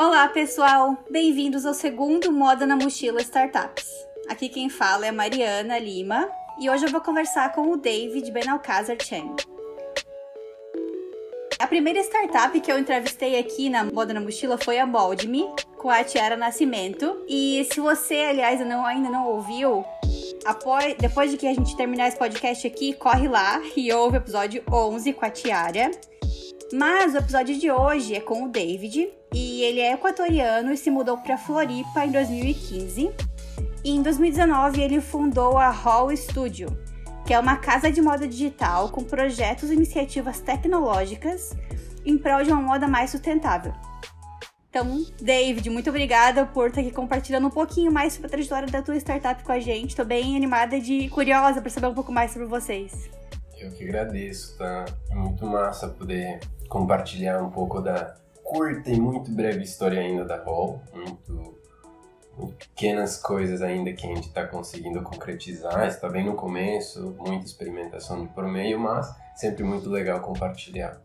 Olá, pessoal! Bem-vindos ao segundo Moda na Mochila Startups. Aqui quem fala é Mariana Lima e hoje eu vou conversar com o David Benalcázar Chen. A primeira startup que eu entrevistei aqui na Moda na Mochila foi a Moldme, com a Tiara Nascimento. E se você, aliás, não, ainda não ouviu, após, depois de que a gente terminar esse podcast aqui, corre lá e ouve o episódio 11 com a Tiara. Mas o episódio de hoje é com o David, e ele é equatoriano e se mudou para Floripa em 2015. E em 2019 ele fundou a Hall Studio, que é uma casa de moda digital com projetos e iniciativas tecnológicas em prol de uma moda mais sustentável. Então, David, muito obrigada por estar aqui compartilhando um pouquinho mais sobre a trajetória da tua startup com a gente. Estou bem animada e curiosa para saber um pouco mais sobre vocês. Eu que agradeço, tá? É muito massa poder compartilhar um pouco da curta e muito breve história ainda da Hall, muito, muito pequenas coisas ainda que a gente está conseguindo concretizar, está bem no começo, muita experimentação por meio, mas sempre muito legal compartilhar.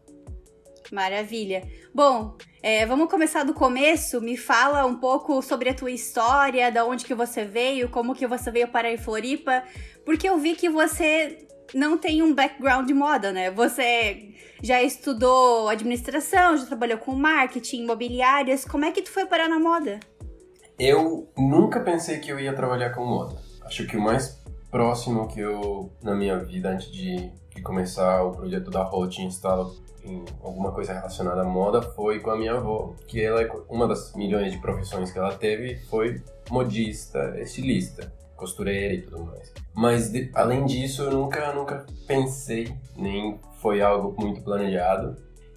Maravilha. Bom, é, vamos começar do começo. Me fala um pouco sobre a tua história, da onde que você veio, como que você veio para em Floripa, porque eu vi que você não tem um background de moda, né? Você já estudou administração, já trabalhou com marketing, imobiliárias. Como é que tu foi parar na moda? Eu nunca pensei que eu ia trabalhar com moda. Acho que o mais próximo que eu, na minha vida, antes de, de começar o projeto da Hot Instalo em alguma coisa relacionada à moda, foi com a minha avó, que ela é uma das milhões de profissões que ela teve foi modista, estilista costureira e tudo mais. Mas de, além disso, eu nunca, nunca pensei, nem foi algo muito planejado.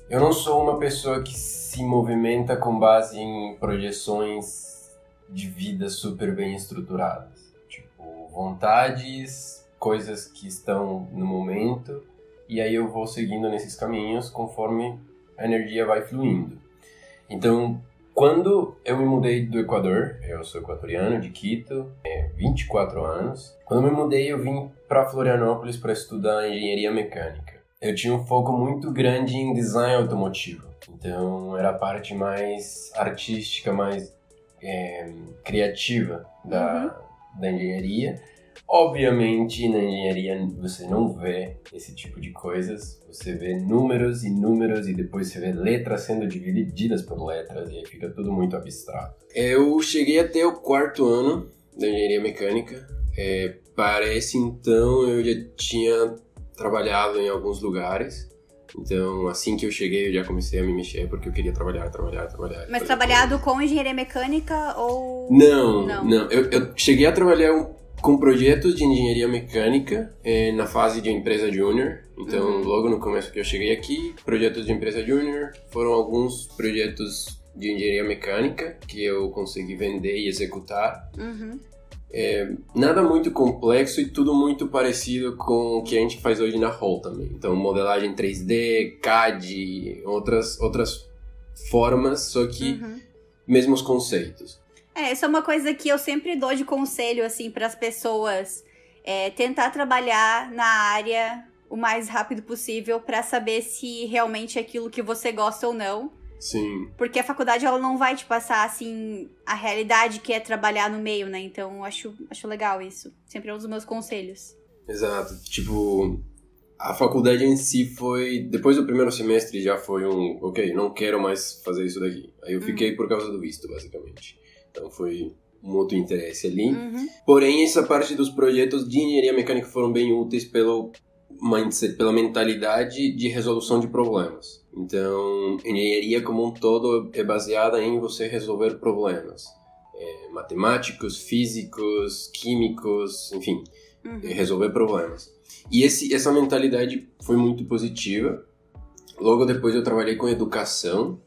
Eu não sou uma pessoa que se movimenta com base em projeções de vida super bem estruturadas. Tipo, vontades, coisas que estão no momento, e aí eu vou seguindo nesses caminhos conforme a energia vai fluindo. Então, quando eu me mudei do Equador, eu sou equatoriano, de Quito, é 24 anos. Quando eu me mudei, eu vim para Florianópolis para estudar engenharia mecânica. Eu tinha um foco muito grande em design automotivo, então era a parte mais artística, mais é, criativa da, uhum. da engenharia. Obviamente, na engenharia você não vê esse tipo de coisas. Você vê números e números e depois você vê letras sendo divididas por letras e aí fica tudo muito abstrato. Eu cheguei até o quarto ano da engenharia mecânica. É, parece então eu já tinha trabalhado em alguns lugares. Então, assim que eu cheguei, eu já comecei a me mexer porque eu queria trabalhar, trabalhar, trabalhar. Mas trabalhado com engenharia mecânica ou. Não, não. não. Eu, eu cheguei a trabalhar um com projetos de engenharia mecânica eh, na fase de empresa júnior. Então, uhum. logo no começo que eu cheguei aqui, projetos de empresa júnior foram alguns projetos de engenharia mecânica que eu consegui vender e executar. Uhum. É, nada muito complexo e tudo muito parecido com o que a gente faz hoje na Hall também. Então, modelagem 3D, CAD, outras, outras formas, só que uhum. mesmos conceitos. É, isso é uma coisa que eu sempre dou de conselho, assim, para as pessoas. É, tentar trabalhar na área o mais rápido possível para saber se realmente é aquilo que você gosta ou não. Sim. Porque a faculdade ela não vai te passar assim a realidade que é trabalhar no meio, né? Então acho acho legal isso. Sempre é um dos meus conselhos. Exato. Tipo, a faculdade em si foi depois do primeiro semestre já foi um, OK, não quero mais fazer isso daqui. Aí eu hum. fiquei por causa do visto, basicamente. Então foi um outro interesse ali. Uhum. Porém, essa parte dos projetos de engenharia mecânica foram bem úteis pelo mindset, pela mentalidade de resolução de problemas. Então, engenharia como um todo é baseada em você resolver problemas. É, matemáticos, físicos, químicos, enfim, uhum. é resolver problemas. E esse, essa mentalidade foi muito positiva. Logo depois eu trabalhei com educação,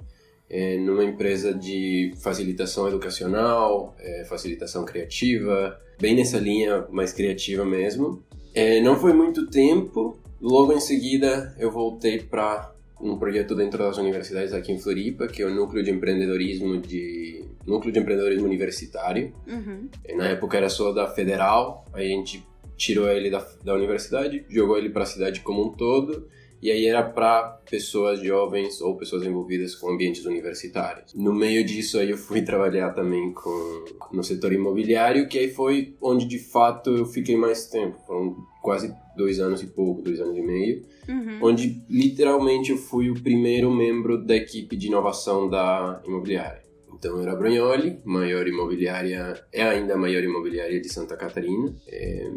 é, numa empresa de facilitação educacional, é, facilitação criativa, bem nessa linha mais criativa mesmo. É, não foi muito tempo, logo em seguida eu voltei para um projeto dentro das universidades aqui em Floripa, que é o núcleo de empreendedorismo de núcleo de empreendedorismo universitário. Uhum. É, na época era só da federal, aí a gente tirou ele da, da universidade, jogou ele para a cidade como um todo e aí era para pessoas jovens ou pessoas envolvidas com ambientes universitários. No meio disso aí eu fui trabalhar também com no setor imobiliário, que aí foi onde de fato eu fiquei mais tempo, foram quase dois anos e pouco, dois anos e meio, Uhum. onde literalmente eu fui o primeiro membro da equipe de inovação da imobiliária. Então era Brunholi, maior imobiliária, é ainda a maior imobiliária de Santa Catarina, é,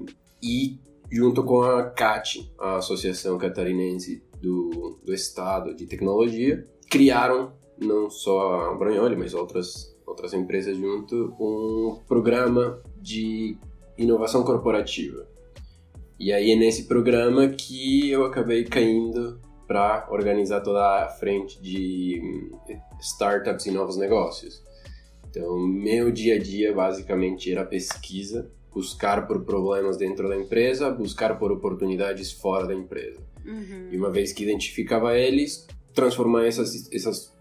e junto com a CAT, a Associação Catarinense do, do Estado de Tecnologia, criaram não só a Brunholi, mas outras, outras empresas junto, um programa de inovação corporativa. E aí é nesse programa que eu acabei caindo para organizar toda a frente de hum, startups e novos negócios. Então, meu dia a dia basicamente era pesquisa, buscar por problemas dentro da empresa, buscar por oportunidades fora da empresa. Uhum. E uma vez que identificava eles, transformar essas, essas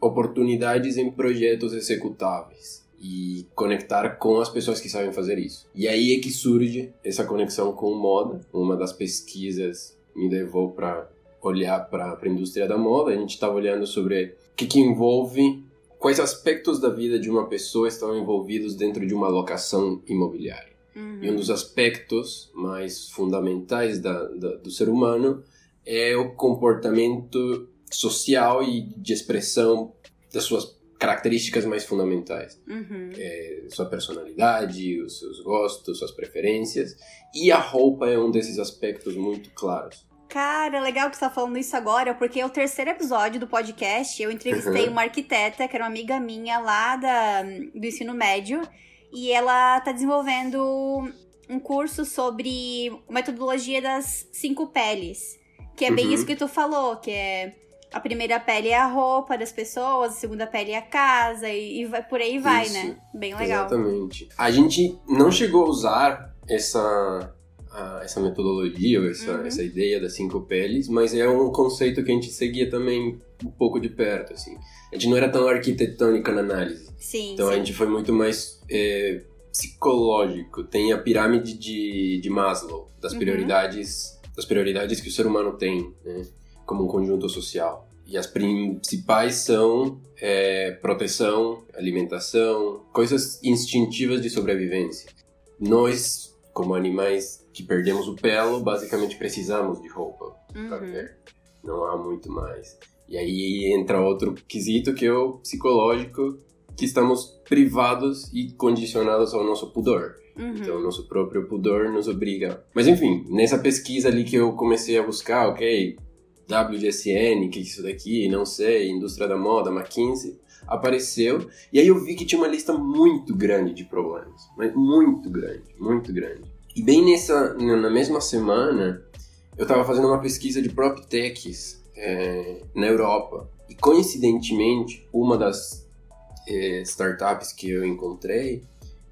oportunidades em projetos executáveis e conectar com as pessoas que sabem fazer isso. E aí é que surge essa conexão com moda. Uma das pesquisas me levou para olhar para a indústria da moda. A gente estava olhando sobre o que, que envolve, quais aspectos da vida de uma pessoa estão envolvidos dentro de uma locação imobiliária. Uhum. E um dos aspectos mais fundamentais da, da, do ser humano é o comportamento social e de expressão das suas características mais fundamentais. Uhum. É, sua personalidade, os seus gostos, suas preferências. E a roupa é um desses aspectos muito claros. Cara, legal que você tá falando isso agora, porque é o terceiro episódio do podcast. Eu entrevistei Uhum. uma arquiteta, que era uma amiga minha lá da, do ensino médio, e ela tá desenvolvendo um curso sobre metodologia das cinco peles. Que é bem Uhum. isso que tu falou, que é a primeira pele é a roupa das pessoas, a segunda pele é a casa, e, e vai, por aí vai, Isso. né? Bem legal. Exatamente. A gente não chegou a usar essa, a- essa metodologia, essa, Uhum. essa ideia das cinco peles, mas é um conceito que a gente seguia também um pouco de perto, assim. A gente não era tão arquitetônica na análise. Sim, Então a sim. gente foi muito mais é, psicológico. Tem a pirâmide de, de Maslow, das Uhum. prioridades, das prioridades que o ser humano tem, né, como um conjunto social. E as principais são é, proteção, alimentação, coisas instintivas de sobrevivência. Nós, como animais que perdemos o pelo, basicamente precisamos de roupa para Uhum. ver. Não há muito mais. E aí entra outro quesito que é o psicológico, que estamos privados e condicionados ao nosso pudor. Uhum. Então, o nosso próprio pudor nos obriga. Mas enfim, nessa pesquisa ali que eu comecei a buscar, ok, WGSN, que é isso daqui, não sei, indústria da moda, McKinsey, apareceu. E aí eu vi que tinha uma lista muito grande de problemas. Mas muito grande, muito grande. E bem nessa, na mesma semana, eu estava fazendo uma pesquisa de PropTechs é, na Europa. E coincidentemente, uma das é, startups que eu encontrei,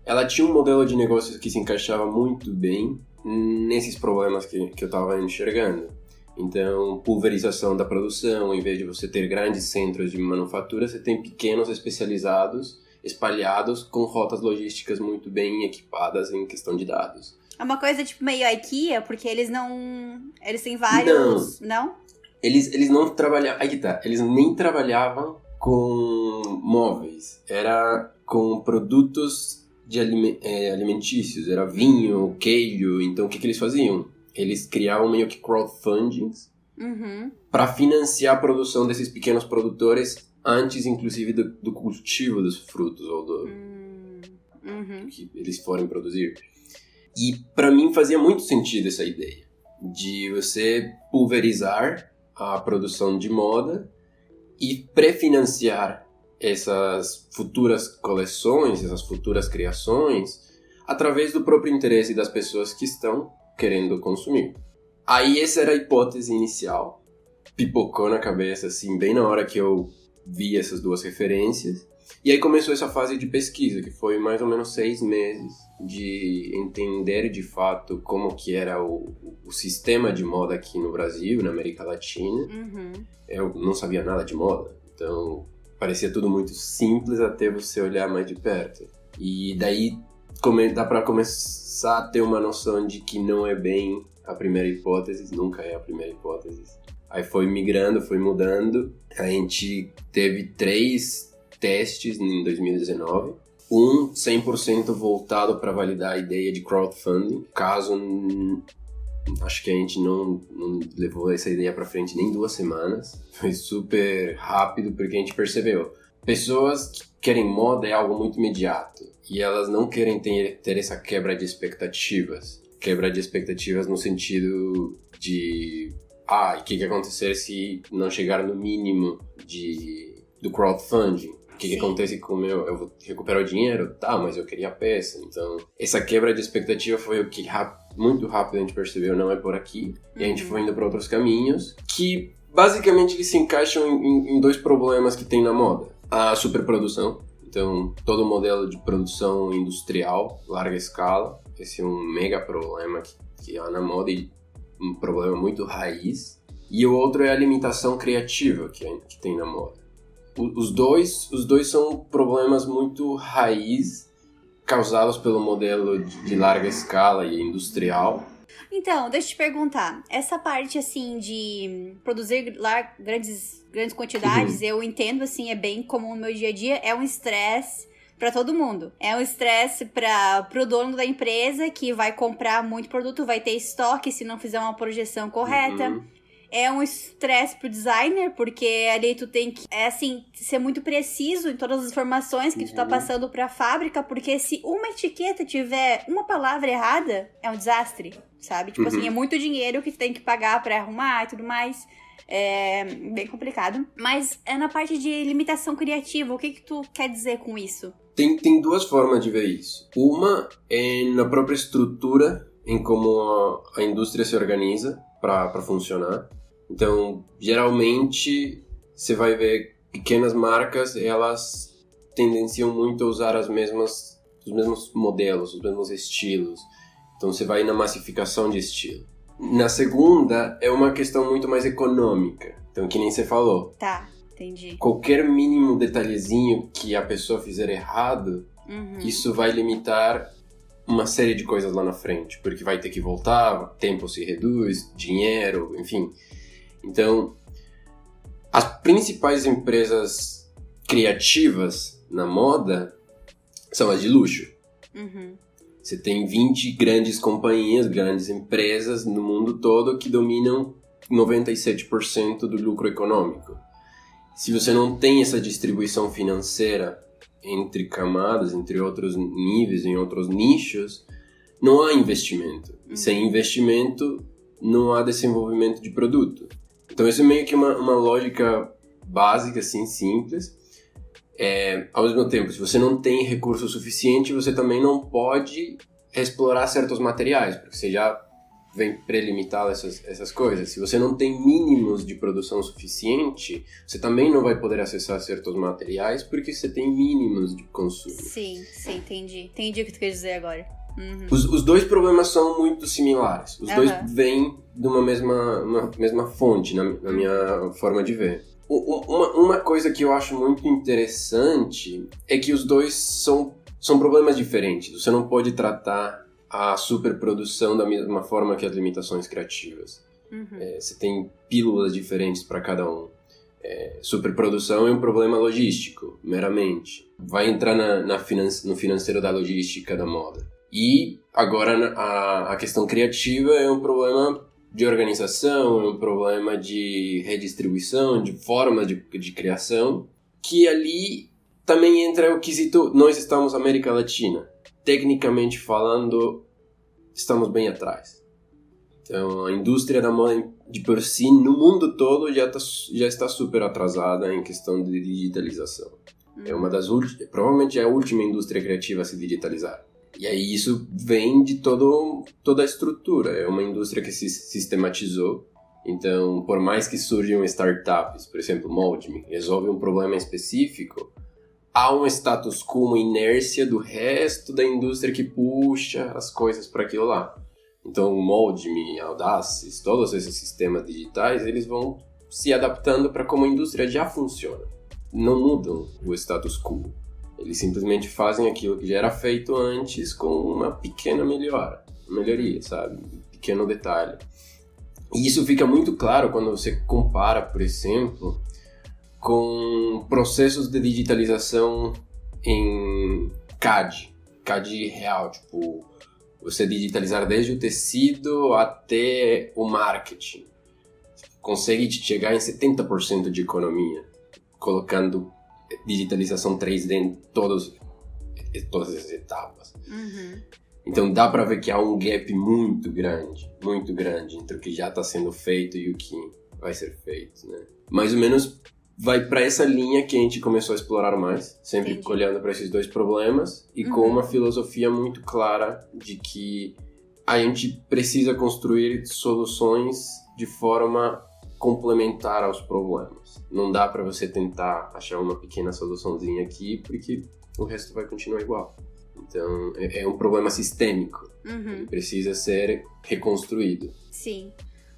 ela tinha um modelo de negócio que se encaixava muito bem nesses problemas que, que eu estava enxergando. Então, pulverização da produção, em vez de você ter grandes centros de manufatura, você tem pequenos especializados espalhados com rotas logísticas muito bem equipadas em questão de dados. É uma coisa tipo meio IKEA, porque eles não. Eles têm vários. Não? Eles, eles não trabalhavam. Aí que tá. Eles nem trabalhavam com móveis. Era com produtos de eh, alimentícios. Era vinho, queijo. Então o que, que eles faziam? Eles criavam meio que crowdfundings Uhum. para financiar a produção desses pequenos produtores antes, inclusive, do, do cultivo dos frutos ou do, Hum, Uhum. que eles forem produzir. E para mim fazia muito sentido essa ideia de você pulverizar a produção de moda e prefinanciar essas futuras coleções, essas futuras criações, através do próprio interesse das pessoas que estão querendo consumir. Aí essa era a hipótese inicial. Pipocou na cabeça, assim, bem na hora que eu vi essas duas referências. E aí começou essa fase de pesquisa, que foi mais ou menos seis meses de entender de fato como que era o, o sistema de moda aqui no Brasil, na América Latina. Uhum. Eu não sabia nada de moda, então parecia tudo muito simples até você olhar mais de perto. E daí come, dá para começar a ter uma noção de que não é bem a primeira hipótese, nunca é a primeira hipótese. Aí foi migrando, foi mudando. A gente teve três testes em 2019. Um 100% voltado para validar a ideia de crowdfunding. Caso acho que a gente não, não levou essa ideia para frente nem duas semanas. Foi super rápido porque a gente percebeu. Pessoas que querem moda é algo muito imediato e elas não querem ter, ter essa quebra de expectativas. Quebra de expectativas no sentido de ah, o que, que acontecer se não chegar no mínimo de, do crowdfunding? O que, que, acontece com o meu? Eu vou recuperar o dinheiro? Tá, mas eu queria a peça. Então, essa quebra de expectativa foi o que muito rápido a gente percebeu, não é por aqui. Uhum. E a gente uhum. foi indo para outros caminhos que basicamente eles se encaixam em, em dois problemas que tem na moda: a superprodução. Então, todo o modelo de produção industrial, larga escala, esse é um mega problema que, que há na moda e um problema muito raiz. E o outro é a limitação criativa que, que tem na moda. Os dois, os dois são problemas muito raiz causados pelo modelo de, larga escala e industrial. Então, deixa eu te perguntar, essa parte assim de produzir lar grandes, grandes quantidades, uhum. eu entendo assim, é bem comum no meu dia a dia, é um estresse para todo mundo. É um estresse para o dono da empresa que vai comprar muito produto, vai ter estoque se não fizer uma projeção correta. Uhum. É um estresse pro designer, porque ali tu tem que, é assim, ser muito preciso em todas as informações que uhum. tu tá uhum. passando pra fábrica, porque se uma etiqueta tiver uma palavra errada, é um desastre, sabe? Tipo assim, uhum. assim, é muito dinheiro que tu tem que pagar para arrumar e tudo mais. É bem complicado. Mas é na parte de limitação criativa. O que que tu quer dizer com isso? Tem, tem duas formas de ver isso. Uma é na própria estrutura, em como a, a indústria se organiza para funcionar. Então, geralmente, você vai ver pequenas marcas, elas tendenciam muito a usar as mesmas, os mesmos modelos, os mesmos estilos. Então, você vai na massificação de estilo. Na segunda, é uma questão muito mais econômica. Então, que nem você falou. Tá. Entendi. Qualquer mínimo detalhezinho que a pessoa fizer errado, uhum. isso vai limitar uma série de coisas lá na frente, porque vai ter que voltar, tempo se reduz, dinheiro, enfim. Então, as principais empresas criativas na moda são as de luxo. Uhum. Você tem 20 grandes companhias, grandes empresas no mundo todo que dominam 97% do lucro econômico se você não tem essa distribuição financeira entre camadas, entre outros níveis, em outros nichos, não há investimento. E sem uhum. investimento, não há desenvolvimento de produto. Então, isso é meio que uma, uma lógica básica, assim, simples. É, ao mesmo tempo, se você não tem recurso suficiente, você também não pode explorar certos materiais, porque você já vem prelimitado essas, essas coisas. Se você não tem mínimos de produção suficiente, você também não vai poder acessar certos materiais porque você tem mínimos de consumo. Sim, sim, entendi. Entendi o que tu quer dizer agora. Uhum. Os, os, dois problemas são muito similares. Os uhum. dois vêm de uma mesma, uma mesma fonte, na, na minha forma de ver. Uma, uma coisa que eu acho muito interessante é que os dois são, são problemas diferentes. Você não pode tratar a superprodução da mesma forma que as limitações criativas. Uhum. É, você tem pílulas diferentes para cada um. É, superprodução é um problema logístico, meramente. Vai entrar na, na finan no financeiro da logística da moda. E agora a, a questão criativa é um problema de organização, é um problema de redistribuição, de forma de, de criação, que ali também entra o quesito nós estamos América Latina. Tecnicamente falando, estamos bem atrás. Então, a indústria da moda de por si, no mundo todo, já, tá, já está super atrasada em questão de digitalização. É uma das últimas, provavelmente é a última indústria criativa a se digitalizar. E aí isso vem de todo, toda a estrutura. É uma indústria que se sistematizou. Então, por mais que surjam startups, por exemplo, Moldme, resolve um problema específico, há um status quo, uma inércia do resto da indústria que puxa as coisas para aquilo lá. Então, Moldme, Audaces, todos esses sistemas digitais, eles vão se adaptando para como a indústria já funciona. Não mudam o status quo. Eles simplesmente fazem aquilo que já era feito antes com uma pequena melhora, melhoria, sabe? Um pequeno detalhe. E isso fica muito claro quando você compara, por exemplo, com processos de digitalização em CAD, CAD real, tipo, você digitalizar desde o tecido até o marketing. Consegue chegar em 70% de economia, colocando digitalização 3D em todos, todas as etapas. Uhum. Então dá para ver que há um gap muito grande, muito grande entre o que já está sendo feito e o que vai ser feito, né? Mais ou menos vai para essa linha que a gente começou a explorar mais, sempre Entendi. olhando para esses dois problemas e com Uhum. uma filosofia muito clara de que a gente precisa construir soluções de forma complementar aos problemas. Não dá para você tentar achar uma pequena soluçãozinha aqui porque o resto vai continuar igual. Então é, é um problema sistêmico, Uhum. ele precisa ser reconstruído. Sim.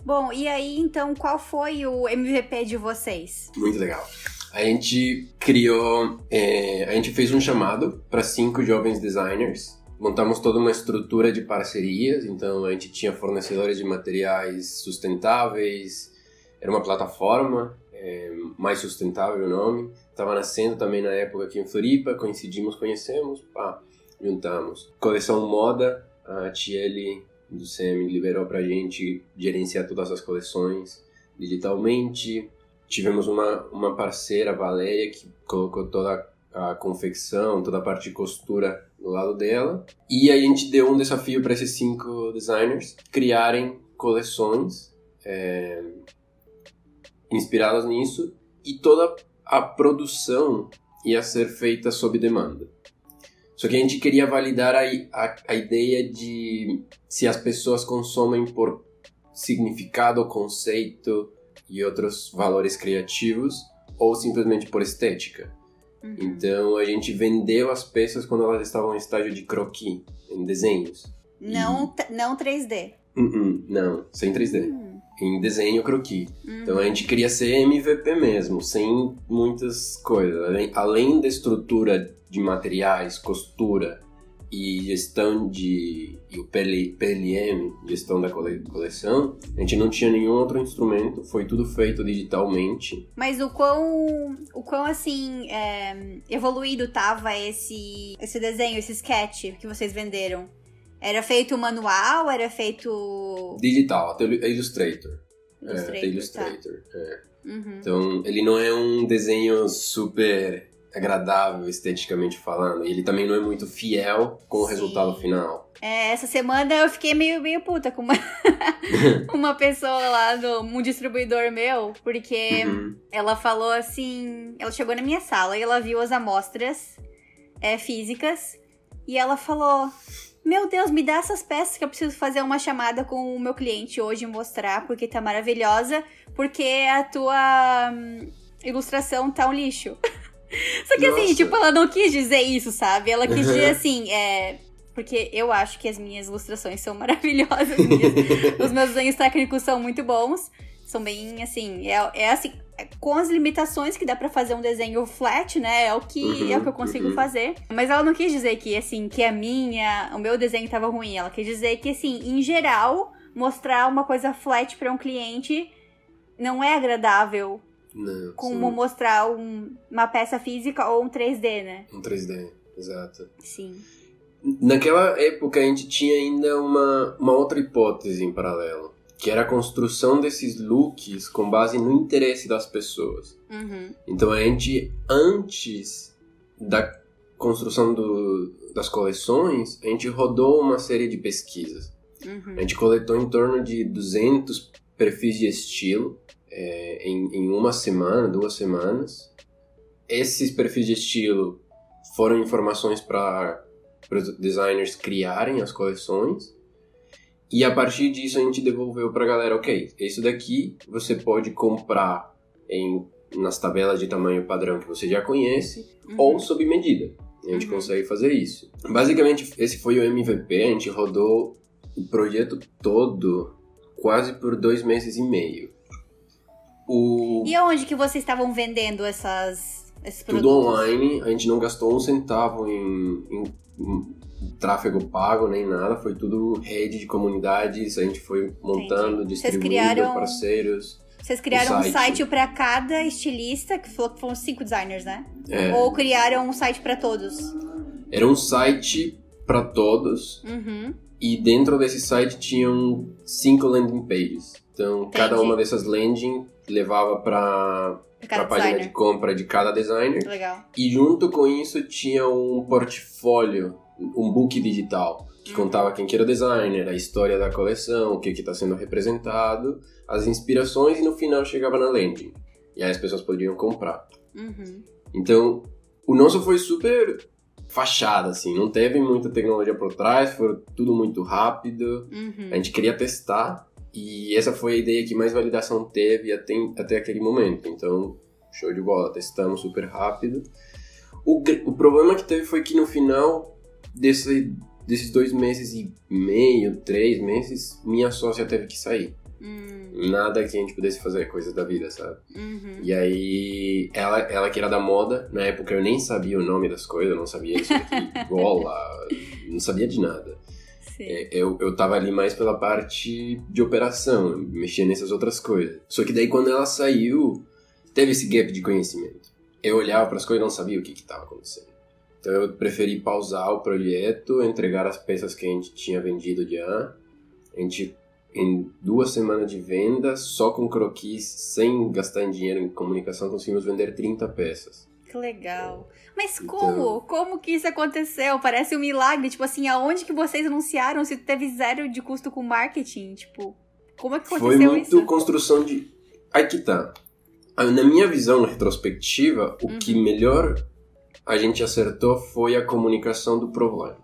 Bom, e aí então qual foi o MVP de vocês? Muito legal. A gente criou, é, a gente fez um chamado para cinco jovens designers. Montamos toda uma estrutura de parcerias, então a gente tinha fornecedores de materiais sustentáveis, era uma plataforma, é, mais sustentável o nome. Estava nascendo também na época aqui em Floripa, coincidimos, conhecemos, pá, juntamos. Coleção moda, a Tiele do CM liberou pra gente gerenciar todas as coleções digitalmente. Tivemos uma, uma parceira, a Valeia, que colocou toda a confecção, toda a parte de costura do lado dela. E a gente deu um desafio para esses cinco designers criarem coleções é, inspiradas nisso e toda a produção ia ser feita sob demanda. Só que a gente queria validar a, a, a ideia de se as pessoas consomem por significado, conceito e outros valores criativos ou simplesmente por estética. Uhum. Então a gente vendeu as peças quando elas estavam em estágio de croquis, em desenhos. Não, t- não 3D. Uh-uh, não, sem 3D. Hum, Em desenho croquis. uhum. Então a gente queria ser MVP mesmo, sem muitas coisas. Além, além da estrutura de materiais, costura e gestão de. e o PL, PLM, gestão da cole- coleção, a gente não tinha nenhum outro instrumento, foi tudo feito digitalmente. Mas o quão, o quão assim, é, evoluído tava esse, esse desenho, esse sketch que vocês venderam? Era feito manual? Era feito Digital, até Illustrator. É, Illustrator? até tá? Illustrator. é. Uhum. Então, ele não é um desenho super agradável esteticamente falando. E ele também não é muito fiel com o Sim. resultado final. É, essa semana eu fiquei meio, meio puta com uma, uma pessoa lá, do, um distribuidor meu, porque Uhum. ela falou assim. Ela chegou na minha sala e ela viu as amostras é, físicas e ela falou: Meu Deus, me dá essas peças que eu preciso fazer uma chamada com o meu cliente hoje e mostrar, porque tá maravilhosa, porque a tua hum, ilustração tá um lixo. Só que assim, Nossa. tipo, ela não quis dizer isso, sabe? Ela quis Uhum. dizer assim, é. Porque eu acho que as minhas ilustrações são maravilhosas. minhas- os meus desenhos técnicos são muito bons. São bem, assim, é, é assim, com as limitações que dá pra fazer um desenho flat, né? É o que, Uhum, é o que eu consigo uhum. fazer. Mas ela não quis dizer que, assim, que a minha, o meu desenho tava ruim. Ela quis dizer que, assim, em geral, mostrar uma coisa flat pra um cliente não é agradável Não, como mostrar um- uma peça física ou um 3D, né? sim, um 3D, exato. Sim. Naquela época a gente tinha ainda uma, uma outra hipótese em paralelo, que era a construção desses looks com base no interesse das pessoas. Uhum. Então a gente, antes da construção do, das coleções, a gente rodou uma série de pesquisas. Uhum. A gente coletou em torno de 200 perfis de estilo é, em, em uma semana, duas semanas. Esses perfis de estilo foram informações para os designers criarem as coleções. E a partir disso a gente devolveu para a galera, ok, isso daqui você pode comprar em, nas tabelas de tamanho padrão que você já conhece Uhum. ou sob medida. A gente Uhum. consegue fazer isso. Basicamente, esse foi o MVP. A gente rodou o projeto todo quase por dois meses e meio. O, E aonde que vocês estavam vendendo essas, esses tudo produtos? online, a gente não gastou um centavo em, em- em tráfego pago nem nada, foi tudo rede de comunidades, a gente foi montando, Entendi. Vocês distribuindo criaram- parceiros. Vocês criaram um site. site pra cada estilista, que falou que foram cinco designers, né? É, Ou criaram um site pra todos? era um site para todos Uhum. e dentro desse site tinham cinco landing pages. Então, cada Entendi. uma dessas landing levava para a cada página designer. de compra de cada designer. Legal. E junto com isso tinha um portfólio, um book digital, que Uhum. contava quem que era o designer, a história da coleção, o que está sendo representado, as inspirações e no final chegava na landing. E aí as pessoas poderiam comprar. Uhum. Então, o nosso foi super fachada, assim, não teve muita tecnologia por trás, foi tudo muito rápido. Uhum. A gente queria testar e essa foi a ideia que mais validação teve até, até aquele momento. Então, show de bola, testamos super rápido. O, o problema que teve foi que no final desse, desses dois meses e meio, três meses, minha sócia teve que sair. Uhum. Nada que a gente pudesse fazer coisas da vida, sabe? Uhum. E aí, ela, ela que era da moda, na época eu nem sabia o nome das coisas, eu não sabia isso aqui, gola, não sabia de nada. É, Eu, eu tava ali mais pela parte de operação, mexia nessas outras coisas. Só que daí quando ela saiu, teve esse gap de conhecimento. Eu olhava para as coisas e não sabia o que estava acontecendo. Então eu preferi pausar o projeto, entregar as peças que a gente tinha vendido já. A gente, em duas semanas de venda, só com croquis, sem gastar em dinheiro em comunicação, conseguimos vender 30 peças. Que legal. Mas Então- como? Como que isso aconteceu? Parece um milagre. Tipo assim, aonde que vocês anunciaram se teve zero de custo com marketing? Tipo, como é que Foi aconteceu muito isso? construção de. Aí que tá. Ah, Na minha visão retrospectiva, o Uhum. que melhor a gente acertou foi a comunicação do problema.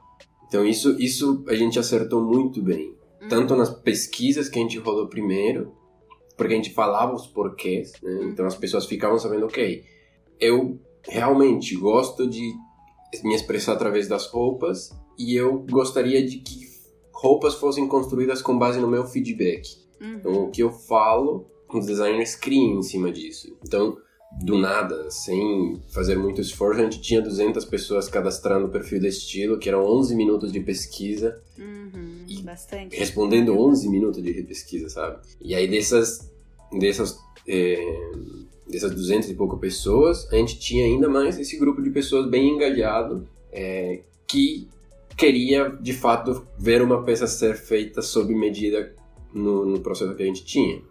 Então, isso, isso a gente acertou muito bem. Uhum. Tanto nas pesquisas que a gente rodou primeiro, porque a gente falava os porquês, né? Uhum. Então as pessoas ficavam sabendo, ok, eu realmente gosto de me expressar através das roupas e eu gostaria de que roupas fossem construídas com base no meu feedback. Uhum. Então, o que eu falo, os designers criam em cima disso. Então, do nada, sem fazer muito esforço, a gente tinha 200 pessoas cadastrando o perfil da estilo, que eram 11 minutos de pesquisa, Uhum. E Bastante. respondendo 11 minutos de pesquisa, sabe? E aí, dessas, dessas, é, dessas 200 e pouco pessoas, a gente tinha ainda mais esse grupo de pessoas bem engajado, é, que queria, de fato, ver uma peça ser feita sob medida no, no processo que a gente tinha.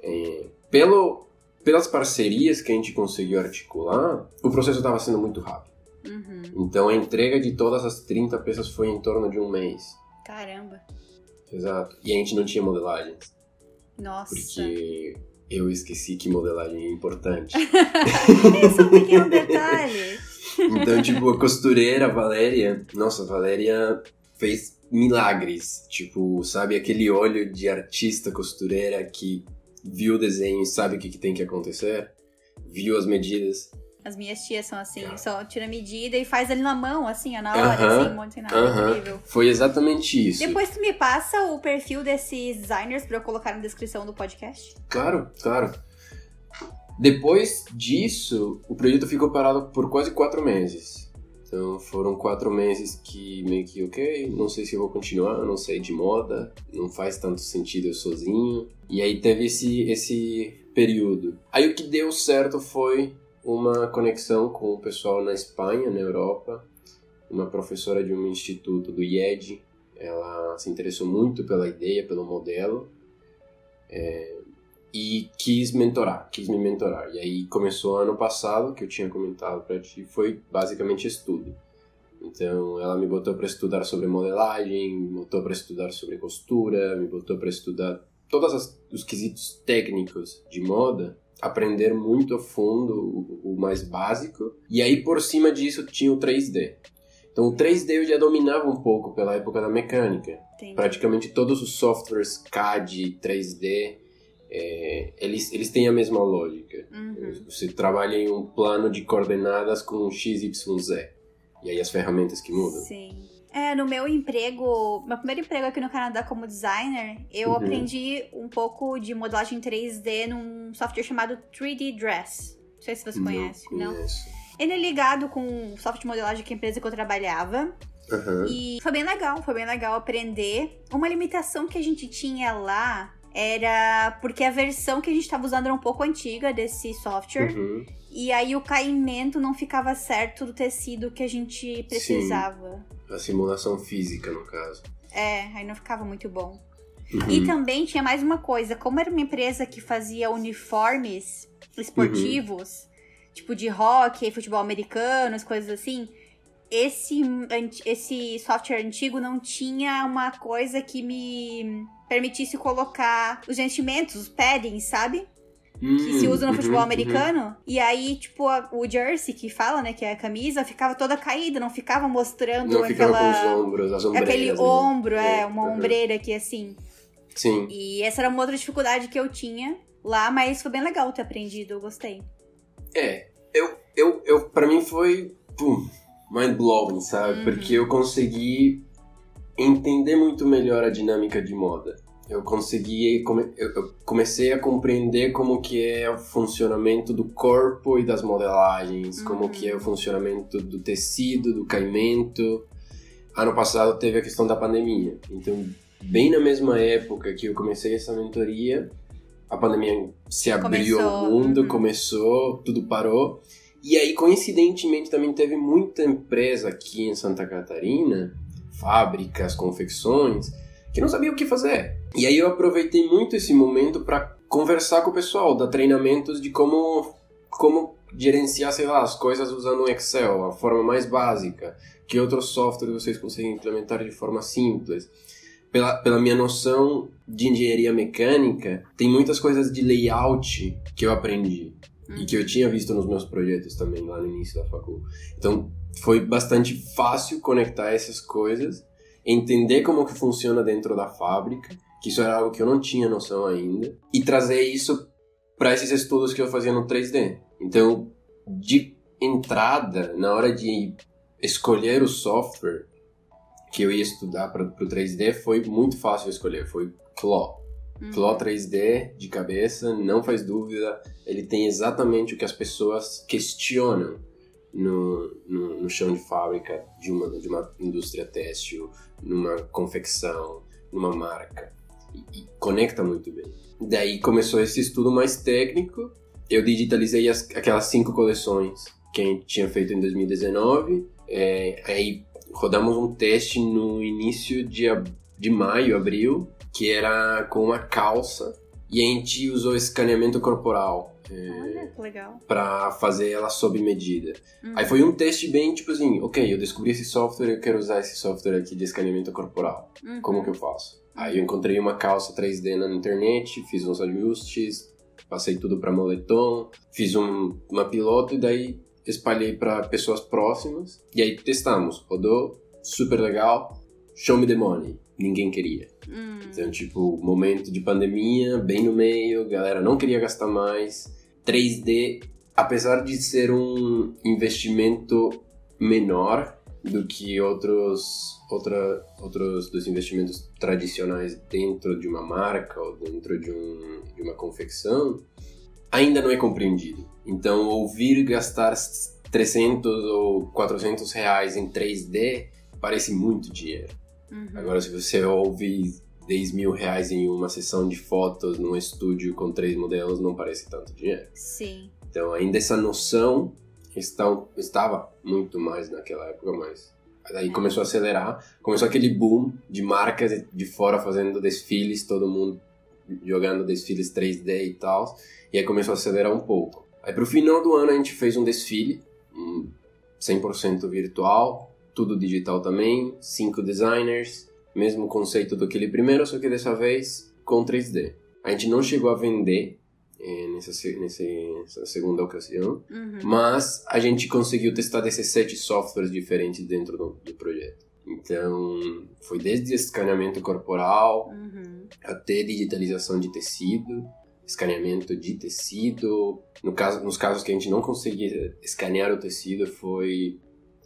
É, pelo, pelas parcerias que a gente conseguiu articular, o processo estava sendo muito rápido. Uhum. Então a entrega de todas as 30 peças foi em torno de um mês. Caramba. Exato. E a gente não tinha modelagens, Nossa. porque eu esqueci que modelagem é importante. Isso é um pequeno detalhe. Então, tipo, a costureira, Valéria, nossa, a Valéria fez milagres. Tipo, sabe, aquele olho de artista costureira que viu o desenho e sabe o que, que tem que acontecer, viu as medidas. As minhas tias são assim, só tira a medida e faz ali na mão, assim, ó, na hora, Aham, assim, um monte de nada. Aham. Incrível. Foi exatamente isso. Depois tu me passa o perfil desses designers pra eu colocar na descrição do podcast. Claro, claro. Depois disso, o projeto ficou parado por quase quatro meses. Então foram quatro meses que meio que, ok, não sei se eu vou continuar, não sei de moda, não faz tanto sentido eu sozinho. E aí teve esse, esse período. Aí o que deu certo foi uma conexão com o pessoal na Espanha, na Europa. Uma professora de um instituto do IED, ela se interessou muito pela ideia, pelo modelo e quis mentorar, quis me mentorar. E aí começou ano passado, que eu tinha comentado pra ti, foi basicamente estudo. Então ela me botou para estudar sobre modelagem, me botou para estudar sobre costura, me botou para estudar todos as- os quesitos técnicos de moda, aprender muito a fundo o, o mais básico. E aí por cima disso tinha o 3D. Então o 3D eu já dominava um pouco pela época da mecânica Entendi. praticamente todos os softwares CAD, 3D, é, eles, eles têm a mesma lógica. Uhum. Você trabalha em um plano de coordenadas com x, y, z. E aí as ferramentas que mudam. Sim. É, no meu emprego, meu primeiro emprego aqui no Canadá como designer, eu Uhum. aprendi um pouco de modelagem 3D num software chamado 3D Dress. Não sei se você conhece, não? conheço. Ele é ligado com o software de modelagem que a empresa que eu trabalhava. Uhum. E foi bem legal, foi bem legal aprender. Uma limitação que a gente tinha lá era porque a versão que a gente estava usando era um pouco antiga desse software. Uhum. E aí o caimento não ficava certo do tecido que a gente precisava. A simulação física, no caso. É, aí não ficava muito bom. Uhum. E também tinha mais uma coisa, como era uma empresa que fazia uniformes esportivos, tipo de hockey, futebol americano, as coisas assim, esse, esse software antigo não tinha uma coisa que me permitisse colocar os vestimentos, os paddings, sabe? Que se usa no Uhum, futebol uhum. americano. E aí, tipo, a- o jersey que fala, né, que é a camisa, ficava toda caída, não ficava mostrando Não ficava aquela... com os ombros, as. Aquele né? ombro, é, É, uma uhum. ombreira aqui assim. Sim. E essa era uma outra dificuldade que eu tinha lá, mas foi bem legal ter aprendido, eu gostei. É, eu, eu, eu, pra mim foi, pum, mind blowing, sabe? Uhum. Porque eu consegui entender muito melhor a dinâmica de moda. Eu consegui, come- eu, comecei a compreender como que é o funcionamento do corpo e das modelagens, como Uhum. que é o funcionamento do tecido, do caimento. Ano passado teve a questão da pandemia, então bem na mesma época que eu comecei essa mentoria, a pandemia se abriu ao Começou, mundo, uhum. começou, tudo parou. E aí, coincidentemente, também teve muita empresa aqui em Santa Catarina, fábricas, confecções, que não sabia o que fazer. E aí eu aproveitei muito esse momento para conversar com o pessoal, dar treinamentos de como como gerenciar, sei lá, as coisas usando o Excel, a forma mais básica, que outros softwares vocês conseguem implementar de forma simples. Pela, pela minha noção de engenharia mecânica, tem muitas coisas de layout que eu aprendi e que eu tinha visto nos meus projetos também lá no início da facul. Então, foi bastante fácil conectar essas coisas, entender como que funciona dentro da fábrica, que isso era algo que eu não tinha noção ainda, e trazer isso para esses estudos que eu fazia no 3D. Então, de entrada, na hora de escolher o software que eu ia estudar para o 3D, foi muito fácil escolher, foi Claw. Uhum. Claw 3D de cabeça, não faz dúvida, ele tem exatamente o que as pessoas questionam no, no, no chão de fábrica de uma, de uma indústria têxtil, numa confecção, numa marca. E, e conecta muito bem. Daí começou esse estudo mais técnico, eu digitalizei as, aquelas cinco coleções que a gente tinha feito em 2019, é, aí rodamos um teste no início de, de maio, abril, que era com uma calça e a gente usou escaneamento corporal Olha, que legal. para fazer ela sob medida. Uhum. Aí foi um teste bem tipo assim, ok, eu descobri esse software, eu quero usar esse software aqui de escaneamento corporal. Uhum. Como que eu faço? Aí eu encontrei uma calça 3D na internet, fiz uns ajustes, passei tudo para moletom, fiz um, uma piloto e daí espalhei para pessoas próximas e aí testamos. Rodou, super legal, show me the money. Ninguém queria. Hum. Então, tipo, momento de pandemia, bem no meio, galera não queria gastar mais. 3D, apesar de ser um investimento menor do que outros, outra, outros dos investimentos tradicionais dentro de uma marca ou dentro de, um, de uma confecção, ainda não é compreendido. Então, ouvir gastar 300 ou 400 reais em 3D parece muito dinheiro. Uhum. Agora, se você ouve 10 mil reais em uma sessão de fotos num estúdio com três modelos, não parece tanto dinheiro. Sim. Então, ainda essa noção está, estava muito mais naquela época, mas aí começou a acelerar. Começou aquele boom de marcas de fora fazendo desfiles, todo mundo jogando desfiles 3D e tal. E aí começou a acelerar um pouco. Aí pro final do ano a gente fez um desfile, um 100% virtual, tudo digital também, cinco designers, mesmo conceito do aquele primeiro, só que dessa vez com 3D. A gente não chegou a vender eh, nessa, nessa segunda ocasião, Uhum. mas a gente conseguiu testar 17 softwares diferentes dentro do, do projeto. Então, foi desde escaneamento corporal Uhum. até digitalização de tecido, escaneamento de tecido. No caso, nos casos que a gente não conseguia escanear o tecido, foi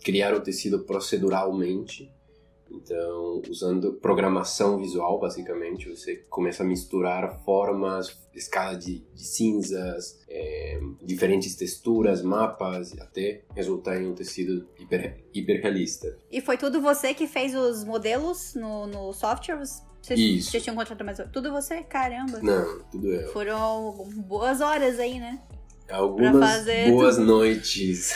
criar o tecido proceduralmente. Então, usando programação visual, basicamente, você começa a misturar formas, escala de, de cinzas, é, diferentes texturas, mapas, até resultar em um tecido hiper, hiperrealista. E foi tudo você que fez os modelos no, no software? Vocês, Isso. Vocês tinham contratado mais... Tudo você? Caramba. Não, tudo eu. Foram boas horas aí, né? Algumas fazer boas noites.